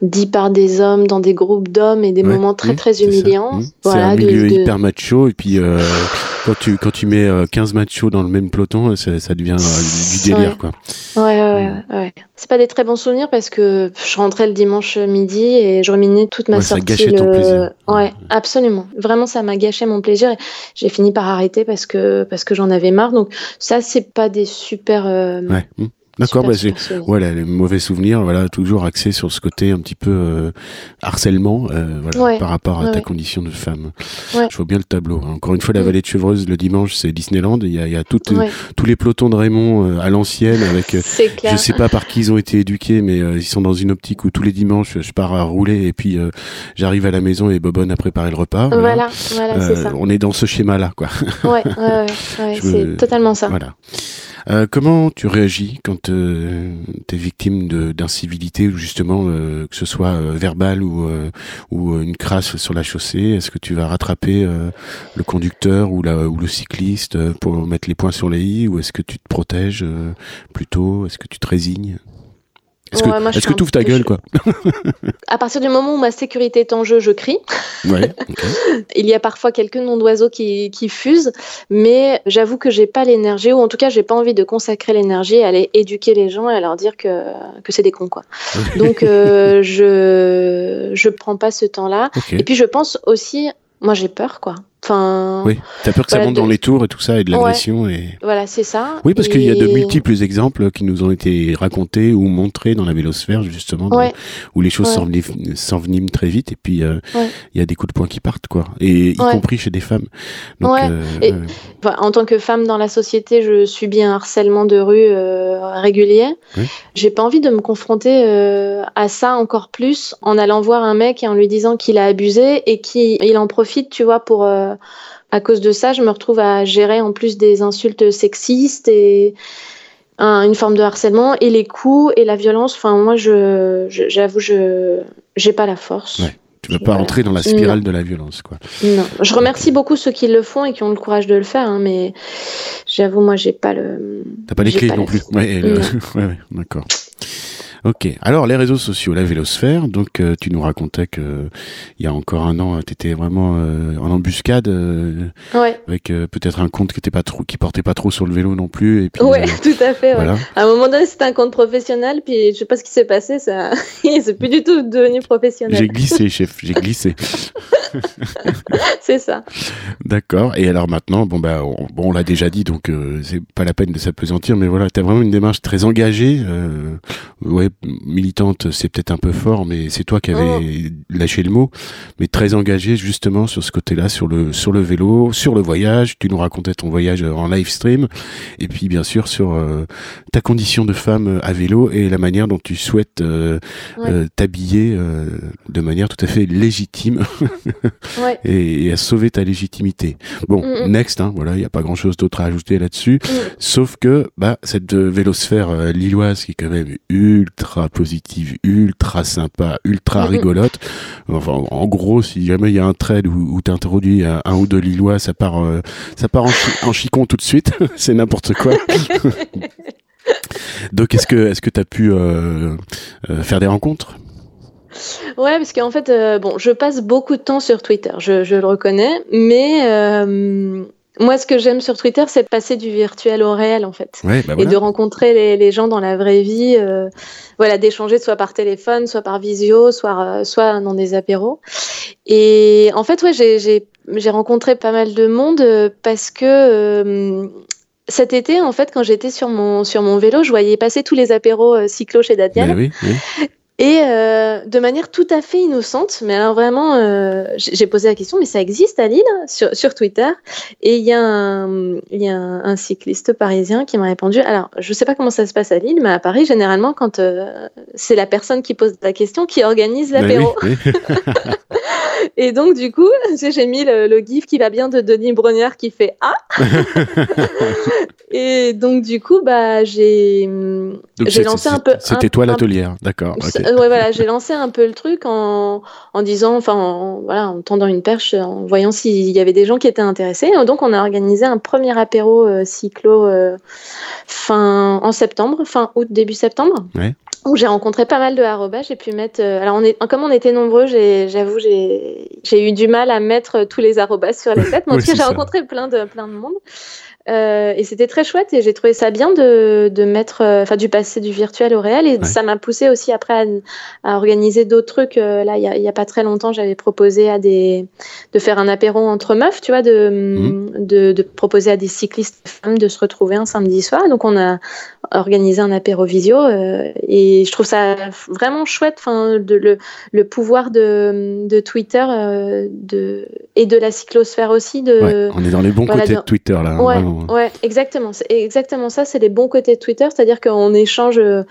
dites par des hommes dans des groupes d'hommes et des moments très très humiliants. Voilà, c'est un milieu hyper macho et puis euh, quand tu quand tu mets 15 machos dans le même peloton, ça, ça devient du délire quoi. Ouais ouais ouais. ouais. C'est pas des très bons souvenirs parce que je rentrais le dimanche midi et je ruminais toute ma sortie. Ça gâchait ton plaisir. Ouais, absolument. Vraiment, ça m'a gâché mon plaisir. J'ai fini par arrêter parce que parce que j'en avais marre. Donc ça, c'est pas des super. Euh, ouais. D'accord, bah voilà les mauvais souvenirs, voilà toujours axés sur ce côté un petit peu euh, harcèlement, euh, voilà, par rapport à ta condition de femme. Je vois bien le tableau. Hein. Encore une fois, la mm. vallée de Chevreuse le dimanche, c'est Disneyland. Il y a, il y a tout, tous les pelotons de Raymond à l'ancienne, avec je sais pas par qui ils ont été éduqués, mais ils sont dans une optique où tous les dimanches, je pars à rouler et puis j'arrive à la maison et Bobonne a préparé le repas. Voilà, voilà, c'est ça. On est dans ce schéma-là, quoi. Ouais, ouais, ouais, c'est totalement ça. Voilà. Euh, comment tu réagis quand euh, tu es victime d'incivilité ou justement euh, que ce soit euh, verbal ou, ou une crasse sur la chaussée? Est-ce que tu vas rattraper le conducteur ou, la, ou le cycliste pour mettre les points sur les i ou est-ce que tu te protèges plutôt Est-ce que tu te résignes? Est-ce que tu ouvres ta gueule, quoi À partir du moment où ma sécurité est en jeu, je crie. Ouais, Il y a parfois quelques noms d'oiseaux qui, qui, fusent, mais j'avoue que j'ai pas l'énergie, ou en tout cas, j'ai pas envie de consacrer l'énergie à aller éduquer les gens et à leur dire que, que c'est des cons, quoi. Donc, euh, je je prends pas ce temps-là. Et puis, je pense aussi, moi, j'ai peur, quoi. Enfin, oui, t'as peur que ça monte dans les tours et tout ça et de l'agression et. Voilà, c'est ça. Oui, parce qu'il y a de multiples exemples qui nous ont été racontés ou montrés dans la vélosphère justement, où les choses s'enveniment très vite et puis euh, il y a des coups de poing qui partent quoi, et y compris chez des femmes. Donc, euh, en tant que femme dans la société, je subis un harcèlement de rue euh, régulier. J'ai pas envie de me confronter à ça encore plus en allant voir un mec et en lui disant qu'il a abusé et qu'il en profite, tu vois, pour à cause de ça, je me retrouve à gérer en plus des insultes sexistes et une forme de harcèlement et les coups et la violence. Enfin, moi, je, j'avoue, je, j'ai pas la force. Ouais. Tu veux pas rentrer dans la spirale de la violence, quoi. Non. Je remercie beaucoup ceux qui le font et qui ont le courage de le faire, hein, mais j'avoue, moi, j'ai pas le. T'as pas les clés non plus. Ouais, ouais, d'accord. Ok. Alors les réseaux sociaux, la vélosphère. Donc euh, tu nous racontais que il y a encore un an, tu étais vraiment euh, en embuscade euh, avec peut-être un compte qui était pas trop, qui portait pas trop sur le vélo non plus. Et puis, ouais, tout à fait. À un moment donné, c'était un compte professionnel, puis je sais pas ce qui s'est passé, ça, c'est plus du tout devenu professionnel. J'ai glissé, chef. J'ai glissé. c'est ça. D'accord. Et alors maintenant, bon bah, on, bon, on l'a déjà dit, donc c'est pas la peine de s'apesantir, mais voilà, tu as vraiment une démarche très engagée. ouais, militante, c'est peut-être un peu fort, mais c'est toi qui avais oh. lâché le mot, mais très engagée justement sur ce côté-là, sur le sur le vélo, sur le voyage. Tu nous racontais ton voyage en live stream, et puis bien sûr sur euh, ta condition de femme à vélo et la manière dont tu souhaites euh, euh, t'habiller de manière tout à fait légitime et, à sauver ta légitimité. Bon, mm, mm. next, hein, voilà, il n'y a pas grand-chose d'autre à ajouter là-dessus, mm. sauf que bah cette vélosphère lilloise qui est quand même ultra ultra positive, ultra sympa, ultra rigolote. Enfin, en gros, si jamais il y a un trade où, où tu introduis un, ou deux Lillois, ça part, euh, ça part en, chicon tout de suite. C'est n'importe quoi. Donc, est-ce que est-ce que tu as pu euh, euh, faire des rencontres? Ouais, parce qu'en fait, bon, je passe beaucoup de temps sur Twitter, je, je le reconnais, mais moi, ce que j'aime sur Twitter, c'est passer du virtuel au réel, en fait. Bah et de rencontrer les, les, gens dans la vraie vie. Euh, voilà, d'échanger soit par téléphone, soit par visio, soit, euh, soit dans des apéros. Et en fait, ouais, j'ai rencontré pas mal de monde euh, parce que cet été, en fait, quand j'étais sur mon, sur mon vélo, je voyais passer tous les apéros cyclo chez Dadial. Oui, oui. Et euh, de manière tout à fait innocente, mais alors vraiment, euh, j'ai posé la question, mais ça existe à Lille sur, sur Twitter? Et il y a, un, il y a un, cycliste parisien qui m'a répondu. Alors, je ne sais pas comment ça se passe à Lille, mais à Paris, généralement, quand euh, c'est la personne qui pose la question qui organise l'apéro. Et donc, du coup, j'ai mis le, le, gif qui va bien de Denis Brognard qui fait Ah Et donc, du coup, bah, j'ai lancé un peu. C'était toi l'atelière, d'accord. ouais, voilà, j'ai lancé un peu le truc en, en disant, enfin, en, voilà, en tendant une perche, en voyant s'il y avait des gens qui étaient intéressés. Donc, on a organisé un premier apéro euh, cyclo euh, fin, en septembre, fin août, début septembre. Ouais j'ai rencontré pas mal de arrobas. J'ai pu mettre. Euh, alors, on est, comme on était nombreux, j'avoue, j'ai eu du mal à mettre tous les arrobas sur les têtes. Mais en tout cas, j'ai rencontré plein de, plein de monde. Euh, et c'était très chouette et j'ai trouvé ça bien de, de mettre, euh, enfin, du passé du virtuel au réel. Et ça m'a poussé aussi après à, organiser d'autres trucs. Euh, là, il y a, a, pas très longtemps, j'avais proposé à des, de faire un apéro entre meufs, tu vois, de, mhm. de, de, proposer à des cyclistes femmes de se retrouver un samedi soir. Donc, on a organisé un apéro visio et je trouve ça vraiment chouette, enfin, le, le pouvoir de, de Twitter de, et de la cyclosphère aussi. De, on est dans les bons côtés de Twitter là. Hein, Ouais, exactement. C'est exactement ça. C'est les bons côtés de Twitter, c'est-à-dire qu'on échange. Euh,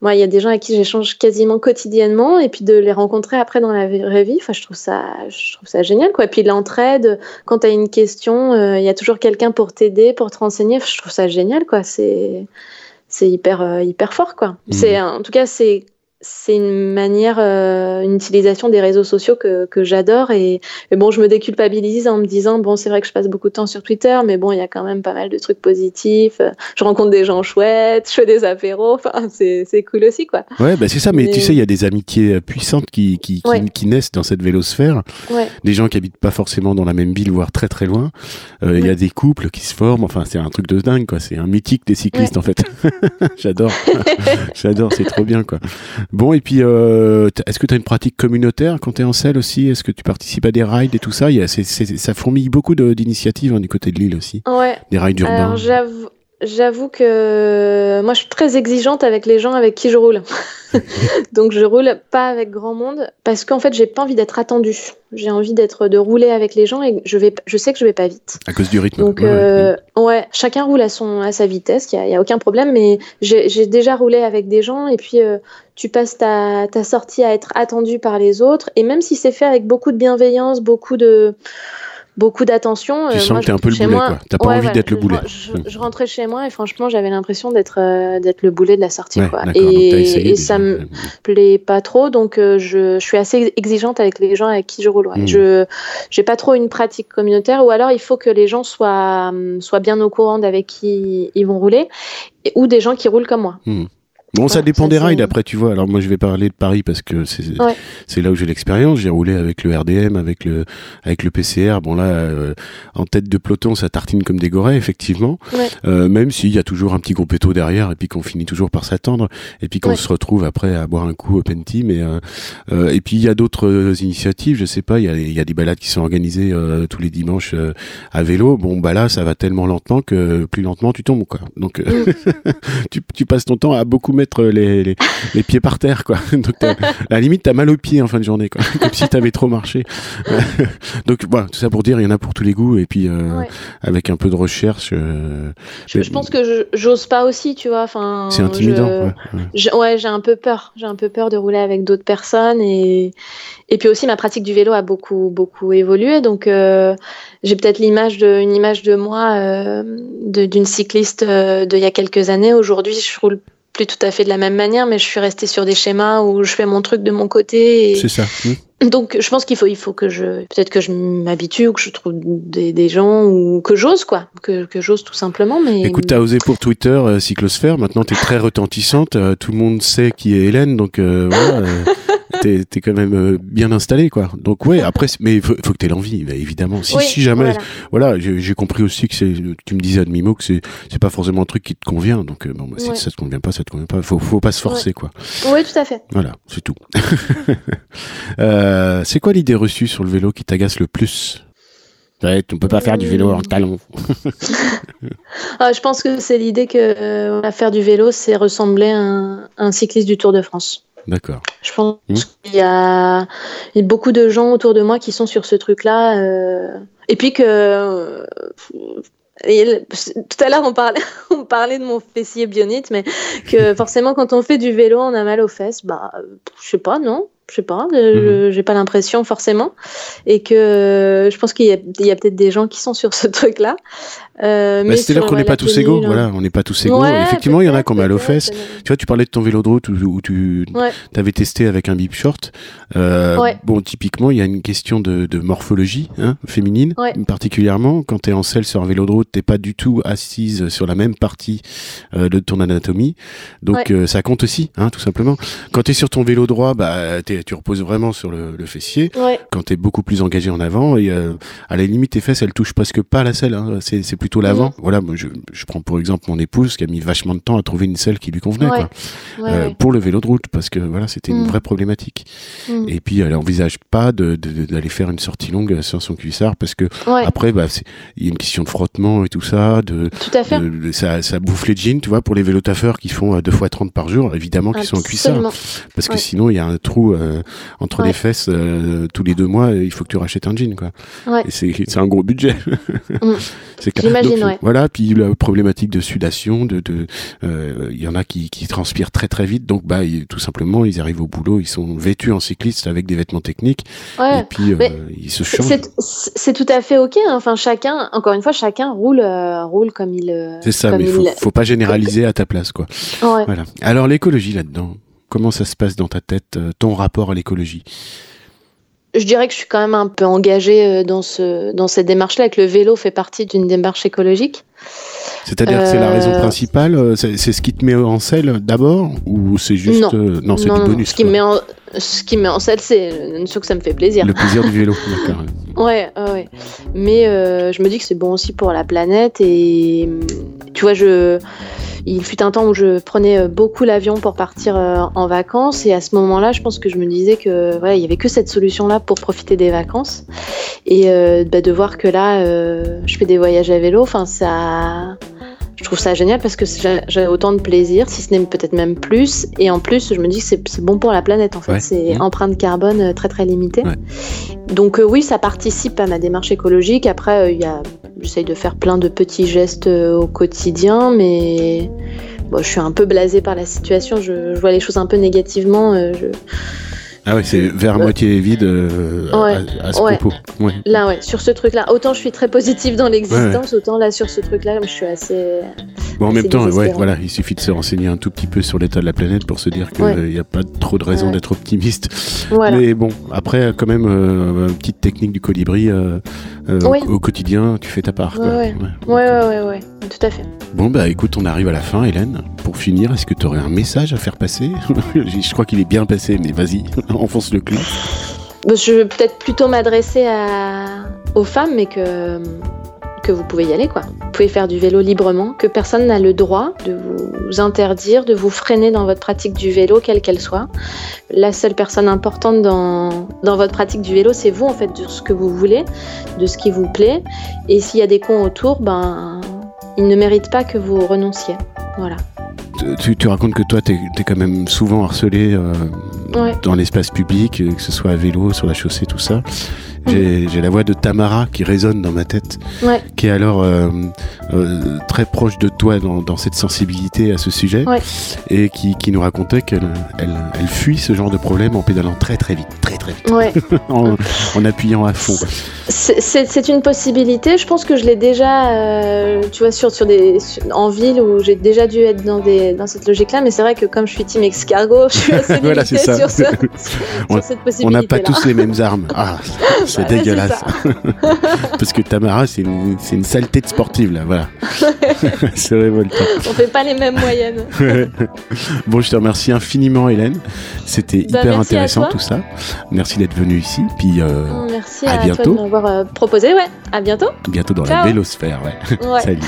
moi, il y a des gens avec qui j'échange quasiment quotidiennement, et puis de les rencontrer après dans la vraie vie, enfin, je trouve ça, je trouve ça génial, quoi. Et puis l'entraide, quand tu as une question, euh, il y a toujours quelqu'un pour t'aider, pour te renseigner. Je trouve ça génial, quoi. C'est, c'est hyper, euh, hyper fort, quoi. Mmh. C'est, en tout cas, c'est c'est une manière, euh, une utilisation des réseaux sociaux que, que j'adore. Et, bon, je me déculpabilise en me disant, bon, c'est vrai que je passe beaucoup de temps sur Twitter, mais bon, il y a quand même pas mal de trucs positifs. Je rencontre des gens chouettes, je fais des apéros. Enfin, c'est, cool aussi, quoi. Ouais, bah c'est ça. Mais, tu sais, il y a des amitiés puissantes qui, qui, qui, naissent dans cette vélosphère. Ouais. Des gens qui habitent pas forcément dans la même ville, voire très très loin. Euh, il y a des couples qui se forment. Enfin, c'est un truc de dingue, quoi. C'est un mythique des cyclistes, en fait. J'adore. J'adore. C'est trop bien, quoi. Bon, et puis, euh, est-ce que tu as une pratique communautaire quand tu es en selle aussi? Est-ce que tu participes à des rides et tout ça? Il y a, Ça fourmille beaucoup d'initiatives hein, du côté de l'île aussi. Ouais. Des rides urbains. J'avoue que moi je suis très exigeante avec les gens avec qui je roule. Donc je roule pas avec grand monde parce qu'en fait j'ai pas envie d'être attendue. J'ai envie d'être de rouler avec les gens et je vais je sais que je vais pas vite. À cause du rythme. Donc ouais, euh, chacun roule à son à sa vitesse, il y, a aucun problème mais j'ai déjà roulé avec des gens et puis euh, tu passes ta, ta sortie à être attendu par les autres et même si c'est fait avec beaucoup de bienveillance, beaucoup de beaucoup d'attention. Tu euh, sens que t'es un peu le boulet, quoi. T'as pas envie d'être le boulet. Je, rentrais chez moi et franchement, j'avais l'impression d'être euh, d'être le boulet de la sortie, quoi. Et, et ça me plaît pas trop, donc euh, je, je, suis assez exigeante avec les gens avec qui je roule. Hmm. Je j'ai pas trop une pratique communautaire, ou alors il faut que les gens soient soient bien au courant d'avec qui ils vont rouler, ou des gens qui roulent comme moi. Hmm. Bon, ça dépend des rides après, tu vois. Alors moi, je vais parler de Paris parce que c'est c'est là où j'ai l'expérience. J'ai roulé avec le RDM, avec le avec le PCR. Bon là, euh, en tête de peloton, ça tartine comme des gorées, effectivement. Euh, même s'il y a toujours un petit groupe éto derrière et puis qu'on finit toujours par s'attendre et puis qu'on se retrouve après à boire un coup au Penti. Mais euh, euh et puis il y a d'autres initiatives. Je sais pas. Il y a il y a des balades qui sont organisées tous les dimanches à vélo. Bon bah là, ça va tellement lentement que plus lentement tu tombes quoi. Donc mm. tu tu passes ton temps à beaucoup mettre mettre les, les, pieds par terre, quoi. Donc, à la limite, t'as mal aux pieds en fin de journée, quoi. Comme si t'avais trop marché. Donc, voilà, tout ça pour dire, il y en a pour tous les goûts. Et puis, euh, avec un peu de recherche. Euh, je, pense que j'ose pas aussi, tu vois. Enfin, c'est intimidant. ouais, j'ai un peu peur. J'ai un peu peur de rouler avec d'autres personnes. Et, et puis aussi, ma pratique du vélo a beaucoup, beaucoup évolué. Donc, euh, j'ai peut-être l'image de, une image de moi, d'une cycliste d'il y a quelques années. Aujourd'hui, je roule plus tout à fait de la même manière, mais je suis restée sur des schémas où je fais mon truc de mon côté. C'est ça. Donc, je pense qu'il faut, il faut que je, peut-être que je m'habitue ou que je trouve des, des gens ou que j'ose, quoi, que, que j'ose tout simplement. Mais écoute, t'as osé pour Twitter, euh, Cyclosphère. Maintenant, t'es très retentissante. Euh, tout le monde sait qui est Hélène, donc euh, voilà. T'es es quand même euh, bien installé quoi. Donc ouais après mais il faut, faut, que t'aies l'envie évidemment. Si, si jamais voilà, j'ai compris aussi que c'est tu me disais à demi mot que c'est pas forcément un truc qui te convient. Donc euh, bon bah, si ça te convient pas ça te convient pas. Faut faut pas se forcer quoi. Oui tout à fait. Voilà c'est tout. Euh, c'est quoi l'idée reçue sur le vélo qui t'agace le plus? Ouais, on peut pas faire du vélo en talon. ah, je pense que c'est l'idée que faire du vélo, c'est ressembler à un, un, cycliste du Tour de France. D'accord. Je pense mmh. qu'il y, a beaucoup de gens autour de moi qui sont sur ce truc-là. Euh, et puis que. Tout à l'heure, on parlait, on parlait de mon fessier bionite, mais que forcément, quand on fait du vélo, on a mal aux fesses. Bah, je sais pas, non je sais pas, mmh. j'ai pas l'impression forcément, et que je pense qu'il y a, a peut-être des gens qui sont sur ce truc-là, euh, bah, c'est là qu'on n'est pas tous égaux, voilà, on n'est pas tous égaux. Effectivement, il y en a qui ont mal aux fesses. Tu vois, tu parlais de ton vélo de route où, tu avais testé avec un bip short. Euh, Bon, typiquement, il y a une question de, de morphologie hein, féminine, particulièrement quand tu es en selle sur un vélo de route, t'es pas du tout assise sur la même partie euh, de ton anatomie, donc euh, ça compte aussi, hein, tout simplement. Quand tu es sur ton vélo droit, bah, tu reposes vraiment sur le, le fessier. Quand tu es beaucoup plus engagé en avant, et euh, à la limite, tes fesses, elles touchent presque pas la selle. Hein. C'est plutôt l'avant. Mm. Voilà, moi, je, je, prends pour exemple mon épouse qui a mis vachement de temps à trouver une selle qui lui convenait quoi. Euh, pour le vélo de route parce que voilà, c'était une mm. vraie problématique. Mm. Et puis elle envisage pas d'aller de, faire une sortie longue sans son cuissard parce que après bah il y a une question de frottement et tout ça, de, tout à fait. ça, ça bouffe les jeans, tu vois, pour les vélos taffeurs qui font euh, deux fois 30 par jour, évidemment qu'ils sont en cuissard parce que sinon il y a un trou euh, entre les fesses tous les deux mois, il faut que tu rachètes un jean quoi. Et c'est un gros budget. c'est voilà, puis la problématique de sudation, de, de, euh, il y en a qui, qui transpirent très très vite, donc bah tout simplement ils arrivent au boulot, ils sont vêtus en cycliste avec des vêtements techniques, et puis euh, ils se changent. C'est tout à fait ok. Hein. Enfin chacun, encore une fois, chacun roule euh, roule comme il. C'est ça, mais il faut, faut pas généraliser à ta place quoi. Voilà. Alors l'écologie là-dedans. comment ça se passe dans ta tête, ton rapport à l'écologie? Je dirais que je suis quand même un peu engagée dans, ce, dans cette démarche-là, que le vélo fait partie d'une démarche écologique. C'est-à-dire que c'est la raison principale, c'est ce qui te met en selle d'abord ou c'est juste non, c'est du bonus. Ce qui, met en, ce qui met en selle, c'est une chose que ça me fait plaisir. Le plaisir du vélo, d'accord. Ouais, ouais. Mais je me dis que c'est bon aussi pour la planète et tu vois, je il fut un temps où je prenais euh, beaucoup l'avion pour partir euh, en vacances et à ce moment-là, je pense que je me disais que voilà, il y avait que cette solution-là pour profiter des vacances et euh, bah, de voir que là, je fais des voyages à vélo, enfin ça je trouve ça génial parce que j'ai autant de plaisir, si ce n'est peut-être même plus. Et en plus, je me dis que c'est bon pour la planète, en fait. C'est mmh. empreinte carbone très très limitée. Donc oui, ça participe à ma démarche écologique. Après, il y a J'essaye de faire plein de petits gestes euh, au quotidien, mais bon, je suis un peu blasée par la situation. Je, vois les choses un peu négativement. Euh, je, ah oui, c'est vers moitié vide euh, à, ce propos. Là, ouais, sur ce truc-là. Autant je suis très positive dans l'existence, autant là, sur ce truc-là, je suis assez. Bon, en même temps, ouais, voilà, il suffit de se renseigner un tout petit peu sur l'état de la planète pour se dire qu'il n'y a pas trop de raison d'être optimiste. Mais bon, après, quand même, euh, petite technique du colibri euh, au, quotidien, tu fais ta part. Ouais, ouais, ouais, ouais, tout à fait. Bon, bah écoute, on arrive à la fin, Hélène. Pour finir, est-ce que tu aurais un message à faire passer? Je crois qu'il est bien passé, mais vas-y. enfonce le clou bah, Je vais peut-être plutôt m'adresser aux femmes, mais que, que vous pouvez y aller. Quoi. Vous pouvez faire du vélo librement, que personne n'a le droit de vous interdire, de vous freiner dans votre pratique du vélo, quelle qu'elle soit. La seule personne importante dans, dans votre pratique du vélo, c'est vous, en fait, de ce que vous voulez, de ce qui vous plaît. Et s'il y a des cons autour, ben, ils ne méritent pas que vous renonciez. Voilà. Tu, tu, racontes que toi, tu es, quand même souvent harcelé euh, dans l'espace public, que ce soit à vélo, sur la chaussée, tout ça. J'ai la voix de Tamara qui résonne dans ma tête, qui est alors euh, euh, très proche de toi dans, dans, cette sensibilité à ce sujet, et qui, qui, nous racontait qu'elle elle, elle, fuit ce genre de problème en pédalant très très vite, très très vite, en, en, appuyant à fond. C'est une possibilité. Je pense que je l'ai déjà, euh, tu vois, sur, sur des, en ville où j'ai déjà dû être dans, des, dans cette logique-là, mais c'est vrai que comme je suis team escargot, je suis assez voilà, sur, ce, sur, on, cette possibilité. On n'a pas tous les mêmes armes. Ah, c'est dégueulasse. Parce que Tamara, c'est une, une, saleté de sportive, là, voilà. c'est révoltant. On fait pas les mêmes moyennes. bon, je te remercie infiniment, Hélène. C'était bah, hyper intéressant tout ça. Merci d'être venue ici. Puis euh, merci à, à bientôt. Toi de m'avoir euh, proposé. Ouais, à bientôt. Bientôt dans la vélosphère, ouais. ouais. Salut.